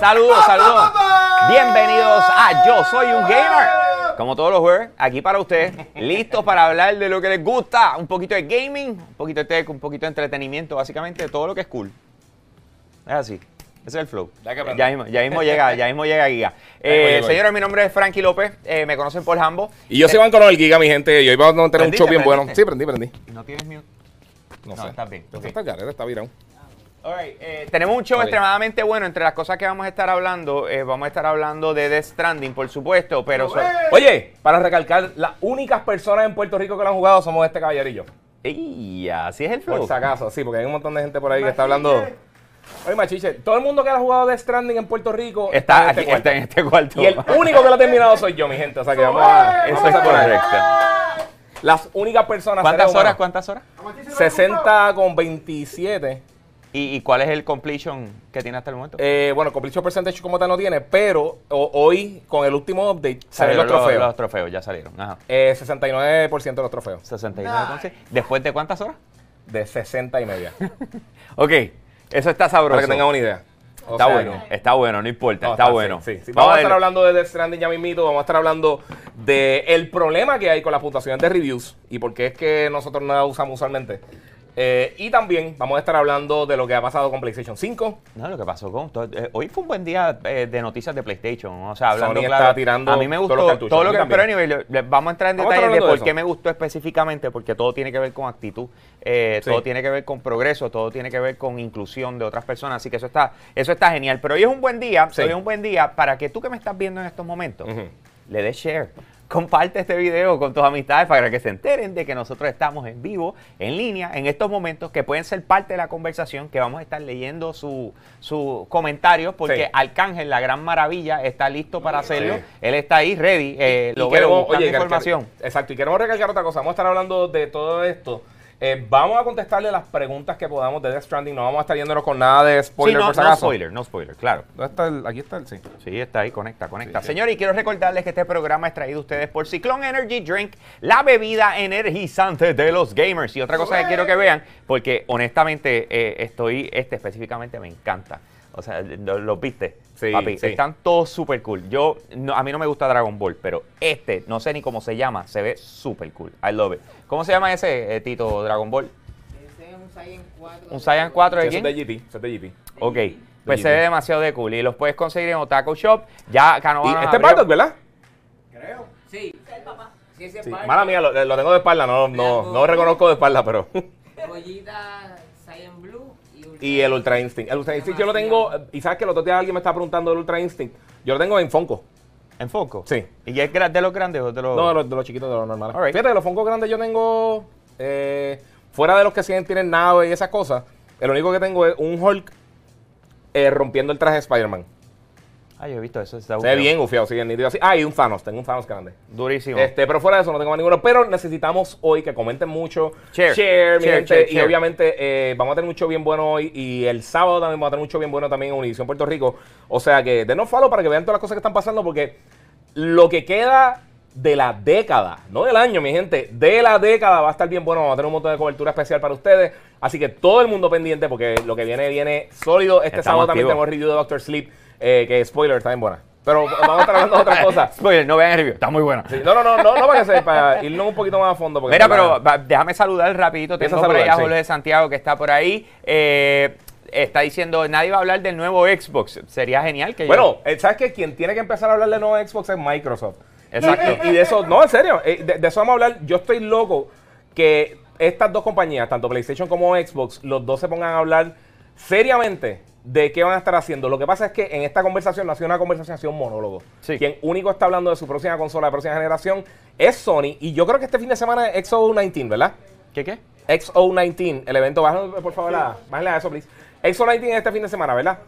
Saludos, saludos. Bienvenidos a Yo Soy un Gamer. Como todos los jueves, aquí para ustedes, listos para hablar de lo que les gusta. Un poquito de gaming, un poquito de tech, un poquito de entretenimiento, básicamente todo lo que es cool. Es así. Ese es el flow. Ya mismo, ya mismo llega, ya mismo llega Giga. Eh, llegó. señores, mi nombre es Frankie López. eh, me conocen por Hambo. Y yo soy Iván Coronel Giga, mi gente. Y hoy vamos a tener un ¿Prendiste, show bien bueno. Sí, prendí, prendí. ¿No tienes mute? No, No, sé. estás bien, No ok. sé, está el está virado. Eh, tenemos un show extremadamente bueno. Entre las cosas que vamos a estar hablando, eh, vamos a estar hablando de Death Stranding, por supuesto, pero... so- Oye, para recalcar, las únicas personas en Puerto Rico que lo han jugado somos este caballerillo. ¡Ey! Así es el Por flow. si acaso, sí, porque hay un montón de gente por ahí que está hablando. Oye, machiche, todo el mundo que ha jugado Death Stranding en Puerto Rico Está, en aquí, este cuarto. está en este cuarto. Y el único que lo ha terminado soy yo, mi gente. O sea que vamos a. Eso es por correcto. Las únicas personas. ¿Cuántas horas? ¿Cuántas horas? 60 con 27. ¿Y, y cuál es el completion que tiene hasta el momento? Eh, bueno, completion percentage como tal no tiene, pero o- hoy con el último update Salieron los trofeos. Los trofeos ya salieron. Ajá. Eh, 69% de los trofeos. 69 entonces. ¿Después de cuántas horas? De 60 y media. Ok, eso está sabroso. para que tengan una idea. O Está sea bueno, que- está bueno, no importa, No, está, bueno. sí, sí. Vamos, a estar hablando de Death Stranding ya mismito, vamos a estar hablando de el problema que hay con las puntuaciones de reviews y por qué es que nosotros no la usamos usualmente. Eh, y también vamos a estar hablando de lo que ha pasado con PlayStation 5. No, lo que pasó con. todo- eh, hoy fue un buen día eh, de noticias de PlayStation. O sea, hablando Sony claro. está tirando a mí me gustó todo lo mí que. también. Pero anyway, vamos a entrar en detalles de por qué me gustó específicamente, porque todo tiene que ver con actitud, Sí. todo tiene que ver con progreso, todo tiene que ver con inclusión de otras personas. Así que eso está, eso está genial. Pero hoy es un buen día, Sí. hoy es un buen día para que tú que me estás viendo en estos momentos. Le des share. Comparte este video con tus amistades para que se enteren de que nosotros estamos en vivo, en línea, en estos momentos, que pueden ser parte de la conversación, que vamos a estar leyendo su- sus comentarios, porque Sí. Arcángel, la gran maravilla, está listo para hacerlo. Sí. Él está ahí, ready. eh, Y lo queremos- veo, oye, información. Exacto, y queremos recalcar otra cosa. Vamos a estar hablando de todo esto. Eh, vamos a contestarle las preguntas que podamos de Death Stranding. No vamos a estar yéndonos con nada de Sí, spoiler no, por si no spoiler, no spoiler, claro. ¿Dónde está el- aquí está el sí. Sí, está ahí, conecta, conecta. Sí. Señores, y quiero recordarles que este programa es traído a ustedes por Ciclón Energy Drink, la bebida energizante de los gamers. Y otra cosa que quiero que vean, porque honestamente eh, estoy, este específicamente me encanta. O sea, lo- los viste, Sí, papi, sí. están todos súper cool. Yo, no- a mí no me gusta Dragon Ball, pero este, no sé ni cómo se llama, se ve súper cool. I love it. ¿Cómo se llama ese, eh, Tito, Dragon Ball? Ese es un Saiyan 4. ¿Un Saiyan 4 de Eso es quién? de GT. Es de GT. Ok, pues se ve demasiado de cool y los puedes conseguir en Otaku Shop. Ya Y Canovana este es Bardock, ¿verdad? Sí, el papá. Sí, ese es Sí. Mala mía, lo, lo tengo de espalda. No, no, no lo reconozco de espalda, pero. Joyita y el Ultra Instinct. El Ultra Instinct yo lo tengo. Y sabes que el otro día alguien me estaba preguntando del Ultra Instinct. Yo lo tengo en Fonco. ¿En foco? Sí. ¿Y es de los grandes o de los.? No, de los, de los chiquitos, de los normales. Alright. Fíjate, de los Funkos grandes yo tengo. eh, fuera de los que siguen tienen nave y esas cosas. El único que tengo es un Hulk eh, rompiendo el traje de Spider-Man. Ah, yo he visto eso. Está Se ve bien ufiado, sí, nítido así. Ah, y un Thanos, tengo un Thanos grande. Durísimo. Este, pero fuera de eso no tengo más ninguno. Pero necesitamos hoy que comenten mucho. Share. mi Share, gente. share, y share. obviamente eh, vamos a tener mucho bien bueno hoy. Y el sábado también vamos a tener mucho bien bueno también en Univision Puerto Rico. O sea que denos follow para que vean todas las cosas que están pasando. Porque lo que queda de la década, no del año, mi gente, de la década va a estar bien bueno. Vamos a tener un montón de cobertura especial para ustedes. Así que todo el mundo pendiente porque lo que viene, viene sólido. Este Estamos sábado también tenemos review de Doctor Sleep. Eh, que spoiler, está bien buena. Pero vamos a estar hablando de otras cosas. Spoiler, no vean el review. Está muy buena. Sí, no, no, no, no, no para que se, para irnos un poquito más a fondo. Porque Mira, pero va- déjame saludar rapidito. Tengo por ahí a sí. Jorge de Santiago que está por ahí. Eh, está diciendo, nadie va a hablar del nuevo Xbox. Sería genial que yo- Bueno, eh, ¿sabes que Quien tiene que empezar a hablar de nuevo Xbox es Microsoft. Exacto. Y, y de eso, no, en serio, eh, de, de eso vamos a hablar. Yo estoy loco que estas dos compañías, tanto PlayStation como Xbox, los dos se pongan a hablar seriamente de qué van a estar haciendo. Lo que pasa es que en esta conversación no ha sido una conversación, ha sido un monólogo. Sí. Quien único está hablando de su próxima consola de próxima generación es Sony. Y yo creo que este fin de semana es XO19, ¿verdad? ¿Qué qué? XO19, el evento, bájale por favor, la, bájale a eso, please. XO19 es este fin de semana, ¿verdad?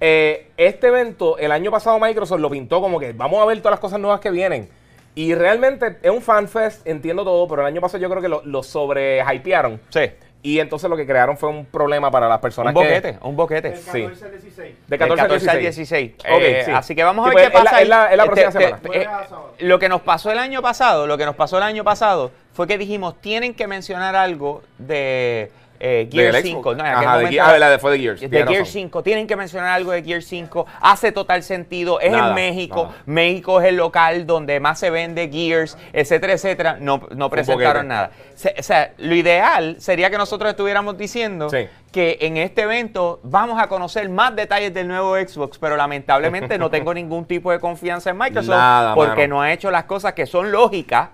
Eh, este evento, el año pasado Microsoft lo pintó como que vamos a ver todas las cosas nuevas que vienen. Y realmente es un fanfest, entiendo todo, pero el año pasado yo creo que lo, lo sobre hypearon. Sí. Y entonces lo que crearon fue un problema para las personas Un que... boquete, un boquete. Del Sí. 14 al 16. De Del 14, al 16. 16. Ok, Eh, sí. Así que vamos a Sí, ver pues, qué es la- pasa. es la- es la próxima te- semana. te- eh, a lo que nos pasó el año pasado, lo que nos pasó el año pasado fue que dijimos, tienen que mencionar algo de eh, Gear Del 5. Xbox. No, en aquel Ajá, de momento Gear- ah, la de- fue de Gears, De Gear razón. 5. Tienen que mencionar algo de Gear 5. Hace total sentido. Es Nada, en México. nada. México es el local donde más se vende Gears, etcétera, etcétera. No, no presentaron nada. Se- o sea, lo ideal sería que nosotros estuviéramos diciendo Sí. que en este evento vamos a conocer más detalles del nuevo Xbox, pero lamentablemente no tengo ningún tipo de confianza en Microsoft Nada, porque mano. no ha hecho las cosas que son lógicas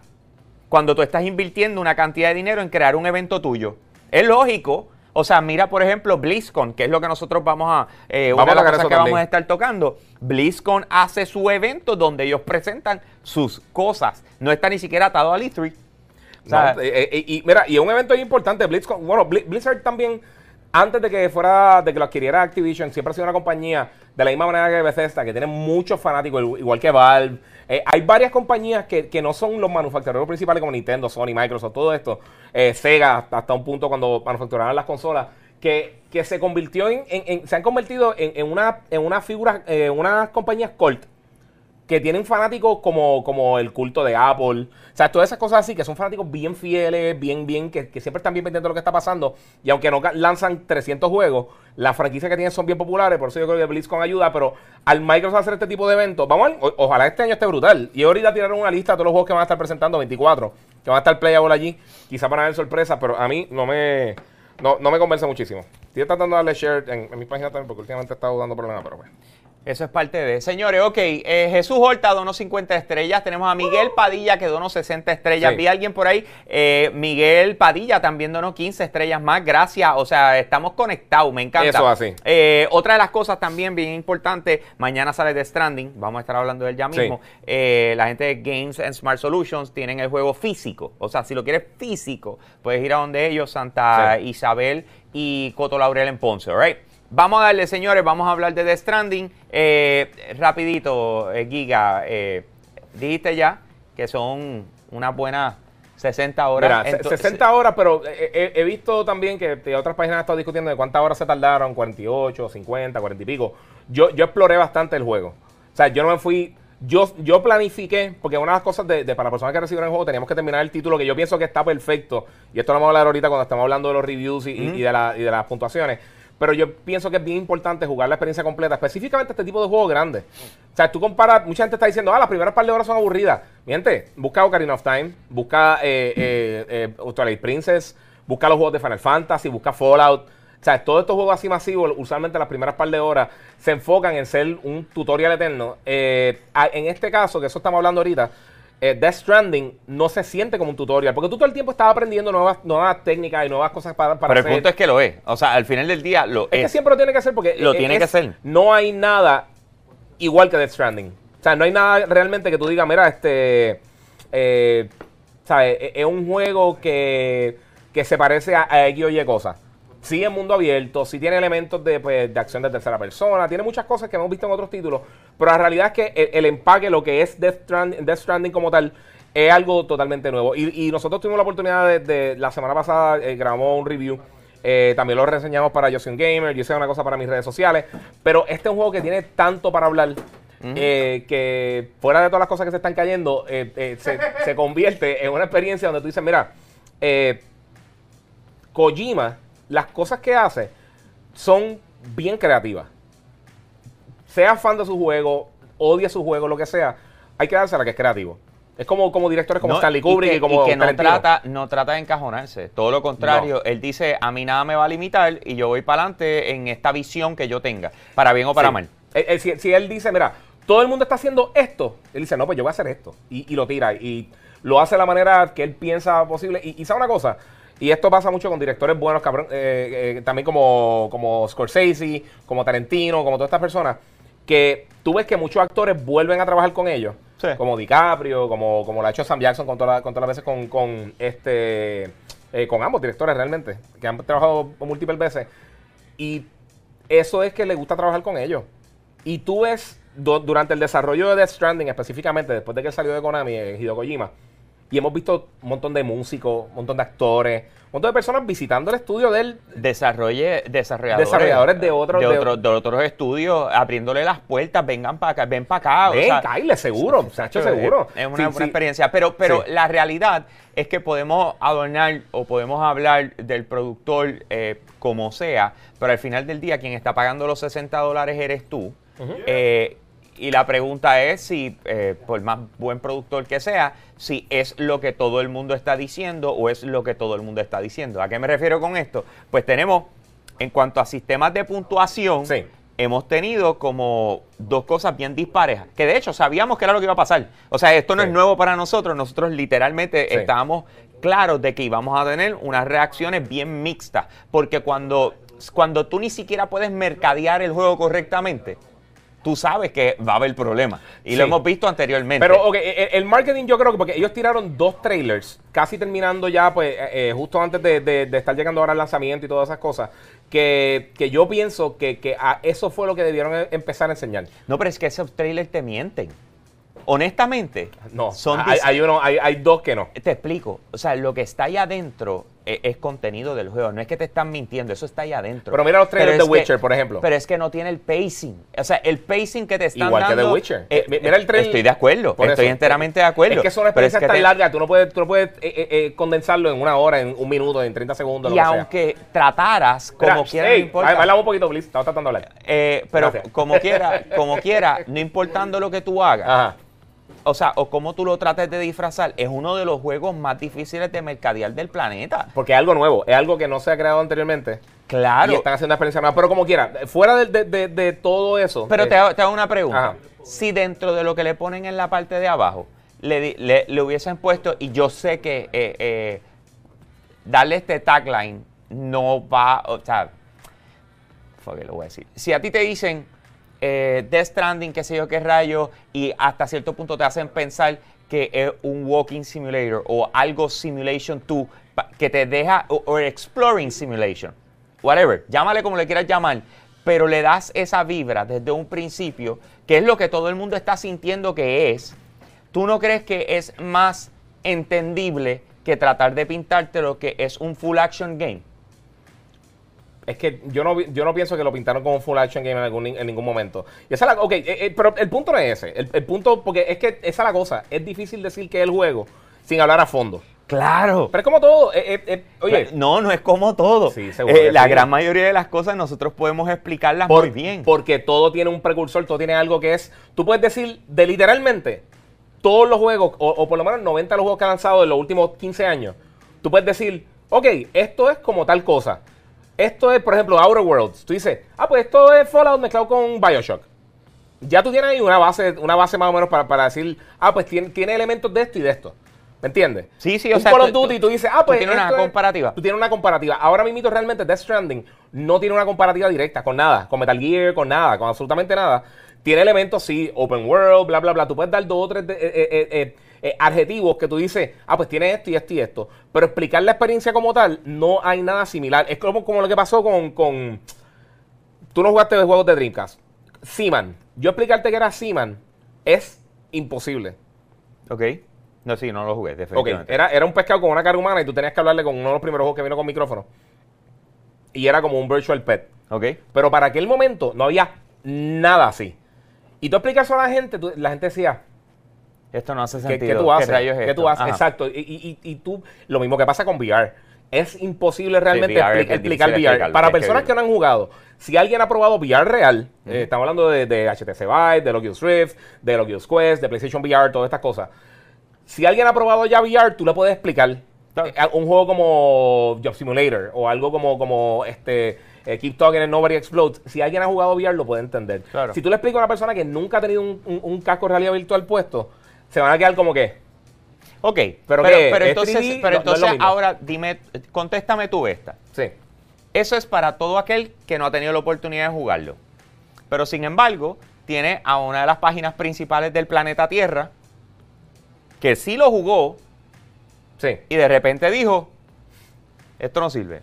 cuando tú estás invirtiendo una cantidad de dinero en crear un evento tuyo. Es lógico. O sea, mira, por ejemplo, BlizzCon, que es lo que nosotros vamos a. eh, Vamos una a de las cosas que también. vamos a estar tocando. BlizzCon hace su evento donde ellos presentan sus cosas. No está ni siquiera atado al E3. O sea, No, eh, eh, y mira, y un evento importante, BlizzCon, bueno, Bli- Blizzard también, antes de que fuera, de que lo adquiriera Activision, siempre ha sido una compañía de la misma manera que Bethesda, que tiene muchos fanáticos, igual que Valve. Eh, hay varias compañías que, que no son los manufactureros principales como Nintendo, Sony, Microsoft, todo esto, eh, Sega, hasta, un punto cuando manufacturaban las consolas, que, que se convirtió en, en- en- se han convertido en, en una, en una figura, eh, unas compañías cult que tienen fanáticos como, como el culto de Apple. O sea, todas esas cosas así, que son fanáticos bien fieles, bien, bien, que, siempre están bien pendientes de lo que está pasando. Y aunque no lanzan 300 juegos, las franquicias que tienen son bien populares. Por eso yo creo que BlizzCon ayuda. Pero al Microsoft hacer este tipo de eventos, vamos a ver, o- ojalá este año esté brutal. Y ahorita tiraron una lista de todos los juegos que van a estar presentando, 24, que van a estar playable allí. Quizá van a haber sorpresas, pero a mí no me, no, no me convence muchísimo. Estoy tratando de darle share en, en mi página también, porque últimamente he estado dando problemas, pero bueno. Eso es parte de. Señores, ok. eh, Jesús Horta donó 50 estrellas. Tenemos a Miguel Padilla que donó 60 estrellas. Sí. Vi a alguien por ahí. eh, Miguel Padilla también donó 15 estrellas más. Gracias. O sea, estamos conectados. Me encanta. Eso así. Eh, otra de las cosas también bien importante. Mañana sale The Stranding. Vamos a estar hablando de él ya mismo. Eh, la gente de Games and Smart Solutions tienen el juego físico. O sea, si lo quieres físico, puedes ir a donde ellos, Santa Sí. Isabel y Coto Laurel en Ponce, ¿right? Vamos a darle, señores, vamos a hablar de The Stranding. Eh, rapidito, eh, Giga, eh, dijiste ya que son unas buenas 60 horas. Mira, se- Entonces- 60 horas, pero he, he- he visto también que otras páginas han estado discutiendo de cuántas horas se tardaron, 48, 50, 40 y pico. Yo, yo exploré bastante el juego. O sea, yo no me fui... Yo, yo planifiqué, porque una de las cosas de, de para las personas que recibieron el juego, teníamos que terminar el título que yo pienso que está perfecto. Y esto lo vamos a hablar ahorita cuando estamos hablando de los reviews y de, la- y de las puntuaciones. Pero yo pienso que es bien importante jugar la experiencia completa, específicamente este tipo de juegos grandes. O sea, tú comparas, mucha gente está diciendo, ah, las primeras par de horas son aburridas. Miente, busca Ocarina of Time, busca eh, eh, eh, Twilight Princess, busca los juegos de Final Fantasy, busca Fallout. O sea, todos estos juegos así masivos, usualmente las primeras par de horas, se enfocan en ser un tutorial eterno. Eh, en este caso, que eso estamos hablando ahorita, eh, Death Stranding no se siente como un tutorial, porque tú todo el tiempo estás aprendiendo nuevas, nuevas técnicas y nuevas cosas para, para Pero el punto es que lo es. O sea, al final del día lo Es es. que siempre lo tiene que hacer porque Lo eh, tiene que hacer. No hay nada igual que Death Stranding. O sea, no hay nada realmente que tú digas, mira, este. Eh, ¿sabes? Es, es un juego que, que se parece a, a X o Y cosas. Sí es mundo abierto, sí tiene elementos de, pues, de acción de tercera persona, tiene muchas cosas que hemos visto en otros títulos, pero la realidad es que el, el empaque, lo que es Death Stranding, Death Stranding como tal, es algo totalmente nuevo. Y, y nosotros tuvimos la oportunidad de, de- la semana pasada, eh, grabamos un review, eh, también lo reseñamos para Yo Soy un Gamer, yo sé una cosa para mis redes sociales, pero este es un juego que tiene tanto para hablar. eh, que fuera de todas las cosas que se están cayendo, se, se convierte en una experiencia donde tú dices, mira, Kojima, las cosas que hace son bien creativas. Sea fan de su juego, odia su juego, lo que sea, hay que dársela que es creativo. Es como, como directores como No, Stanley Kubrick y, que, como y que no trata, no trata de encajonarse. Todo lo contrario, él dice, a mí nada me va a limitar y yo voy para adelante en esta visión que yo tenga, para bien o para Sí. mal. Él- él- si, si él dice, mira, todo el mundo está haciendo esto, él dice, no, pues yo voy a hacer esto. Y, y lo tira. Y lo hace de la manera que él piensa posible. Y, y sabe una cosa, y esto pasa mucho con directores buenos, cabrón, eh, eh, también como, como Scorsese, como Tarantino, como todas estas personas, que tú ves que muchos actores vuelven a trabajar con ellos. Sí. Como DiCaprio, como, como lo ha hecho Sam Jackson con, toda la- con todas las veces con, con este eh, con ambos directores realmente, que han trabajado múltiples veces. Y eso es que le gusta trabajar con ellos. Y tú ves, du- durante el desarrollo de Death Stranding, específicamente después de que salió de Konami, eh, Hideo Kojima, y hemos visto un montón de músicos, un montón de actores, montón de personas visitando el estudio de él. Desarrolle, desarrolladores, Desarrolladores de otros- de, de- otros- de otros estudios, abriéndole las puertas, vengan para acá, ven para acá. o Ven, sea, Kyle, seguro, Sacho, seguro. Es una Sí, experiencia, pero, pero Sí. la realidad es que podemos adornar o podemos hablar del productor eh, como sea, pero al final del día quien está pagando los 60 dólares eres tú. Eh, y la pregunta es si, eh, por más buen productor que sea, si es lo que todo el mundo está diciendo o es lo que todo el mundo está diciendo. ¿A qué me refiero con esto? Pues tenemos, en cuanto a sistemas de puntuación, Sí. hemos tenido como dos cosas bien disparejas, que de hecho sabíamos que era lo que iba a pasar. O sea, esto no Sí. es nuevo para nosotros, nosotros literalmente Sí. estábamos claros de que íbamos a tener unas reacciones bien mixtas, porque cuando, cuando tú ni siquiera puedes mercadear el juego correctamente, tú sabes que va a haber problemas. Y lo hemos visto anteriormente. Pero, ok, el, el marketing yo creo que porque ellos tiraron dos trailers, casi terminando ya, pues, eh, eh, justo antes de, de- de estar llegando ahora al lanzamiento y todas esas cosas, que, que yo pienso que, que a eso fue lo que debieron eh, empezar a enseñar. No, pero es que esos trailers te mienten. Honestamente, No, son hay, hay uno, hay, hay dos que no. Te explico. O sea, lo que está allá adentro e- es, contenido del juego. No es que te están mintiendo, eso está allá adentro. Pero mira los trailers de que- Witcher, por ejemplo. Pero es que no tiene el pacing. O sea, el pacing que te están Igual que dando. The Witcher. eh, Eh, mira el trailer- Estoy de acuerdo. Por Estoy eso. enteramente de acuerdo. Es que son una Pero es experiencia que tan te- larga, tú no puedes, tú no puedes eh, eh, eh, condensarlo en una hora, en un minuto, en 30 segundos, Y lo que sea. aunque trataras como Mira, quiera, ey, no importa. baila un poquito, please. Estaba tratando de hablar. Eh, pero Gracias. como quiera, como quiera, no importando lo que tú hagas, Ajá. O sea, o cómo tú lo trates de disfrazar, es uno de los juegos más difíciles de mercadear del planeta. Porque es algo nuevo, es algo que no se ha creado anteriormente. Claro. Y están haciendo experiencia nueva. Pero como quiera, fuera de, de- de- de todo eso. Pero eh, te hago, te hago una pregunta. Ajá. Si dentro de lo que le ponen en la parte de abajo le, le- le hubiesen puesto, y yo sé que eh, eh, darle este tagline no va, o sea, it, lo voy a decir. Si a ti te dicen eh, Death Stranding, qué sé yo qué rayo, y hasta cierto punto te hacen pensar que es un walking simulator o algo simulation 2 pa- que te deja, o exploring simulation, whatever, llámale como le quieras llamar, pero le das esa vibra desde un principio, que es lo que todo el mundo está sintiendo que es, ¿tú no crees que es más entendible que tratar de pintarte lo que es un full action game? Es que yo no, yo no pienso que lo pintaron como un full action game en, algún, en ningún momento. Y esa es la, ok, eh, eh, pero el punto no es ese. El, el punto, porque es que esa es la cosa. Es difícil decir que es el juego sin hablar a fondo. Claro. Pero es como todo. eh, oye, no, no es como todo. Sí, seguro la sí. gran mayoría de las cosas nosotros podemos explicarlas por- muy bien. porque todo tiene un precursor, todo tiene algo que es. Tú puedes decir de literalmente todos los juegos, o, o por lo menos 90 de los juegos que han lanzado en los últimos 15 años. Tú puedes decir, ok, esto es como tal cosa. Esto es, por ejemplo, Outer Worlds. Tú dices, ah, pues esto es Fallout mezclado con Bioshock. Ya tú tienes ahí una base, una base más o menos para, para decir, ah, pues tiene, tiene elementos de esto y de esto. ¿Me entiendes? Sí, sí, o Un sea, Call of tú- Duty, tú- tú dices, ah, tú pues. tienes una esto es- comparativa. Tú tienes una comparativa. Ahora mismo realmente Death Stranding no tiene una comparativa directa con nada, con Metal Gear, con nada, con absolutamente nada. Tiene elementos, sí, open world, bla, bla, bla. Tú puedes dar dos o tres de- eh, eh, eh, eh, adjetivos que tú dices, ah, pues tiene esto y esto y esto. Pero explicar la experiencia como tal, no hay nada similar. Es como, como lo que pasó con, con. Tú no jugaste de juegos de Dreamcast. Seaman. Yo explicarte que era Seaman es imposible. Ok. No, sí, no lo jugué, Ok, definitivamente. era, era un pescado con una carga humana y tú tenías que hablarle con uno de los primeros juegos que vino con micrófono. Y era como un virtual pet. Ok. Pero para aquel momento no había nada así. Y tú explicas eso a la gente, tú- la gente decía, Esto no hace ¿qué, sentido. qué tú haces? rayos es ¿Qué tú haces? Ajá. Exacto. Y, y- y- tú, lo mismo que pasa con VR. Es imposible realmente VR expli- explicar VR. Para que personas que, no han jugado, si alguien ha probado VR real, eh, estamos hablando de, de HTC Vive, de Oculus Rift, de Oculus Quest, de PlayStation VR, todas estas cosas. Si alguien ha probado ya VR, tú le puedes explicar eh, un juego como Job Simulator o algo como, como este eh, Keep Talking and Nobody Explodes. Si alguien ha jugado VR, lo puede entender. Claro. Si tú le explicas a una persona que nunca ha tenido un, un- un casco de realidad virtual puesto, se van a quedar como que. Ok, ¿Pero pero, pero ¿Es entonces, 3D? pero No- no es entonces ahora dime, contéstame tú esta. Sí. Eso es para todo aquel que no ha tenido la oportunidad de jugarlo. Pero sin embargo, tiene a una de las páginas principales del planeta Tierra que sí lo jugó Sí. y de repente dijo, esto no sirve.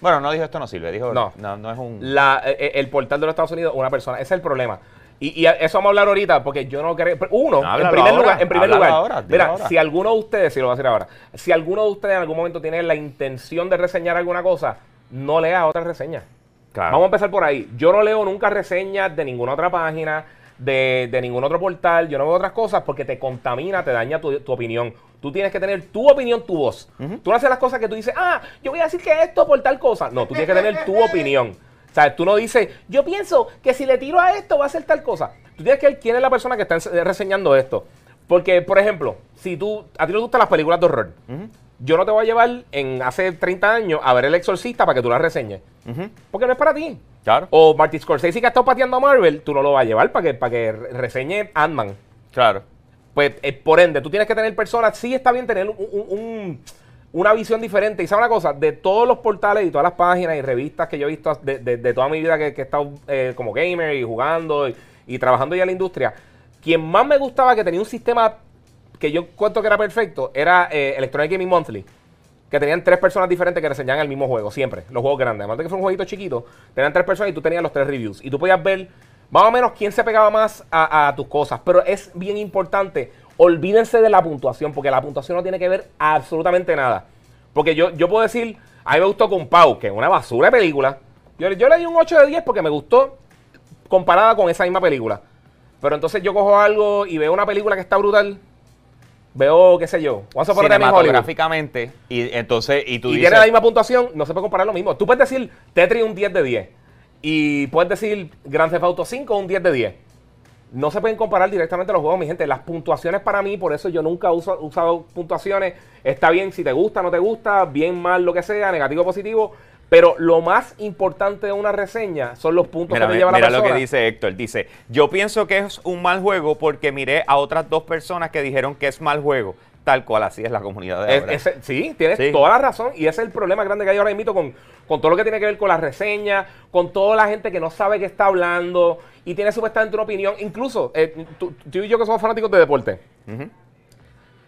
Bueno, no dijo esto no sirve, dijo, No. no, no, es un... La, eh, eh, el portal de los Estados Unidos, una persona. Ese es el problema. Y, eso vamos a hablar ahorita, porque yo no creo. Uno, en primer ahora, lugar, en primer lugar, ahora, mira, ahora. si alguno de ustedes, si lo voy a decir ahora, si alguno de ustedes en algún momento tiene la intención de reseñar alguna cosa, no lea otra reseña. Claro. Vamos a empezar por ahí. Yo no leo nunca reseñas de ninguna otra página, de, de ningún otro portal. Yo no veo otras cosas porque te contamina, te daña tu, tu opinión. Tú tienes que tener tu opinión, tu voz. Tú no haces las cosas que tú dices, ah, yo voy a decir que esto por tal cosa. No, tú tienes que tener tu opinión. O sea, tú no dices, yo pienso que si le tiro a esto va a ser tal cosa. Tú tienes que ver quién es la persona que está reseñando esto. Porque, por ejemplo, si tú, a ti no te gustan las películas de horror, yo no te voy a llevar en hace 30 años a ver El Exorcista para que tú la reseñes. Porque no es para ti. Claro. O Martin Scorsese que ha estado pateando a Marvel, tú no lo vas a llevar para que, para que re- reseñe Ant-Man. Claro. Pues, eh, por ende, tú tienes que tener personas, sí está bien tener un- un- un- una visión diferente. Y sabes una cosa, de todos los portales y todas las páginas y revistas que yo he visto de, de- toda mi vida que, que he estado eh, como gamer y jugando y, y trabajando ya en la industria, quien más me gustaba que tenía un sistema que yo cuento que era perfecto era eh, Electronic Gaming Monthly. Que tenían tres personas diferentes que reseñaban el mismo juego, siempre. Los juegos grandes. Además de que fue un jueguito chiquito, tenían tres personas y tú tenías los tres reviews. Y tú podías ver más o menos quién se pegaba más a, a tus cosas. Pero es bien importante, olvídense de la puntuación, porque la puntuación no tiene que ver absolutamente nada. Porque yo, yo puedo decir, a mí me gustó con Pau, que es una basura de película. Yo, yo le di un 8 de 10 porque me gustó comparada con esa misma película. Pero entonces yo cojo algo y veo una película que está brutal. Veo, qué sé yo, Once Upon Cinematográficamente. Y entonces, y tú y dices. tiene la misma puntuación, no se puede comparar lo mismo. Tú puedes decir Tetris un 10 de 10 y puedes decir Grand Theft Auto 5 un 10 de 10. No se pueden comparar directamente los juegos, mi gente. Las puntuaciones para mí, por eso yo nunca he usado puntuaciones. Está bien si te gusta, no te gusta, bien, mal, lo que sea, negativo, positivo. Pero lo más importante de una reseña son los puntos Mira, que te lleva la mira persona. lo que dice Héctor. Dice, yo pienso que es un mal juego porque miré a otras dos personas que dijeron que es mal juego. Tal cual, así es la comunidad de Es- ahora. sí, tienes Sí. toda la razón. Y ese es el problema grande que hay ahora mismo con, con todo lo que tiene que ver con las reseñas, con toda la gente que no sabe qué está hablando y tiene supuestamente una opinión. Incluso, eh, tú, tú y yo que somos fanáticos de deporte.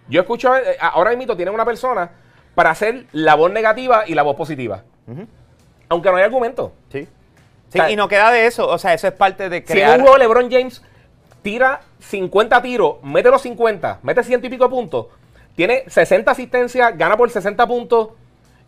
Yo escucho, eh, ahora mismo tienen una persona para hacer la voz negativa y la voz positiva. Aunque no hay argumento. Sí. Sí, O sea, y no queda de eso. O sea, eso es parte de Si en crear. un juego LeBron James tira 50 tiros, mete los 50, mete ciento y pico puntos, tiene 60 asistencias, gana por 60 puntos,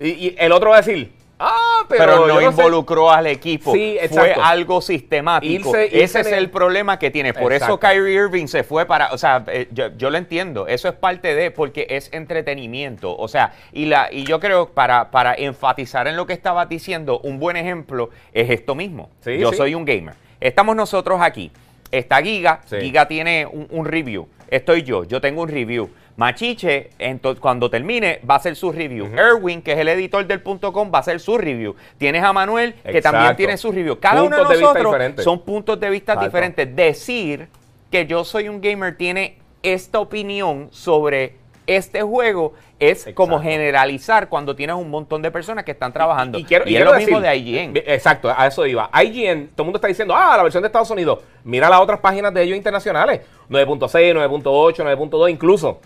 y, y el otro va a decir, ah, pero, pero, no sé". involucró al equipo. Sí, Fue algo sistemático. Irse- irse Ese es el problema que tiene. Por eso. Kyrie Irving se fue para. O sea, eh, yo, yo lo entiendo. Eso es parte de. Porque es entretenimiento. O sea, y, la, y yo creo, para, para enfatizar en lo que estabas diciendo, un buen ejemplo es esto mismo. Sí, yo sí. soy un gamer. Estamos nosotros aquí. Está Giga. Giga tiene un, un review. Estoy yo. Yo tengo un review. Machiche, cuando termine, va a hacer su review. Erwin, que es el editor del punto .com, va a hacer su review. Tienes a Manuel, que también tiene su review. Cada uno Puntos de de nosotros son puntos de vista Exacto. diferentes. Decir que yo soy un gamer tiene esta opinión sobre este juego es como generalizar cuando tienes un montón de personas que están trabajando. Y, quiero, y es quiero lo mismo de IGN. Bi- Exacto, a eso iba. IGN, todo el mundo está diciendo, ah, la versión de Estados Unidos. Mira las otras páginas de ellos internacionales. 9.6, 9.8, 9.2 incluso.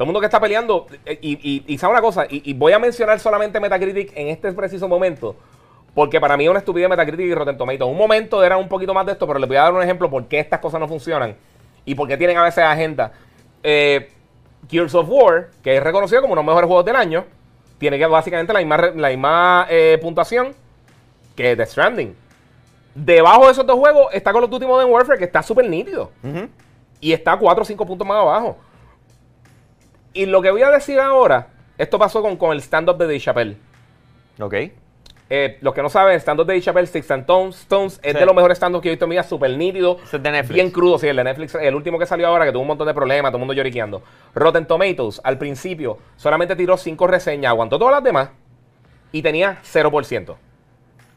Todo el mundo que está peleando. eh, Y, y, y sabe una cosa, y, y voy a mencionar solamente Metacritic en este preciso momento. Porque para mí es una estupidez Metacritic y Rotten Tomatoes. Un momento era un poquito más de esto, pero les voy a dar un ejemplo por qué estas cosas no funcionan. Y por qué tienen a veces agenda. Eh, Gears of War, que es reconocido como uno de los mejores juegos del año, tiene que básicamente la misma, la misma eh, puntuación que The Stranding. Debajo de esos dos juegos está Call of Duty Modern Warfare, que está súper nítido. Y está 4 o 5 puntos más abajo. Y lo que voy a decir ahora, esto pasó con, con el stand-up de Dave Chappelle. Ok. Eh, los que no saben, stand-up de Dave Chappelle, Six and Stones, Stones es Sí. de los mejores stand-up que he visto en mi vida, súper nítido. Ese es de Netflix. Bien crudo, sí, el de Netflix, el último que salió ahora, que tuvo un montón de problemas, todo el mundo lloriqueando. Rotten Tomatoes, al principio, solamente tiró 5 reseñas, aguantó todas las demás y tenía 0%.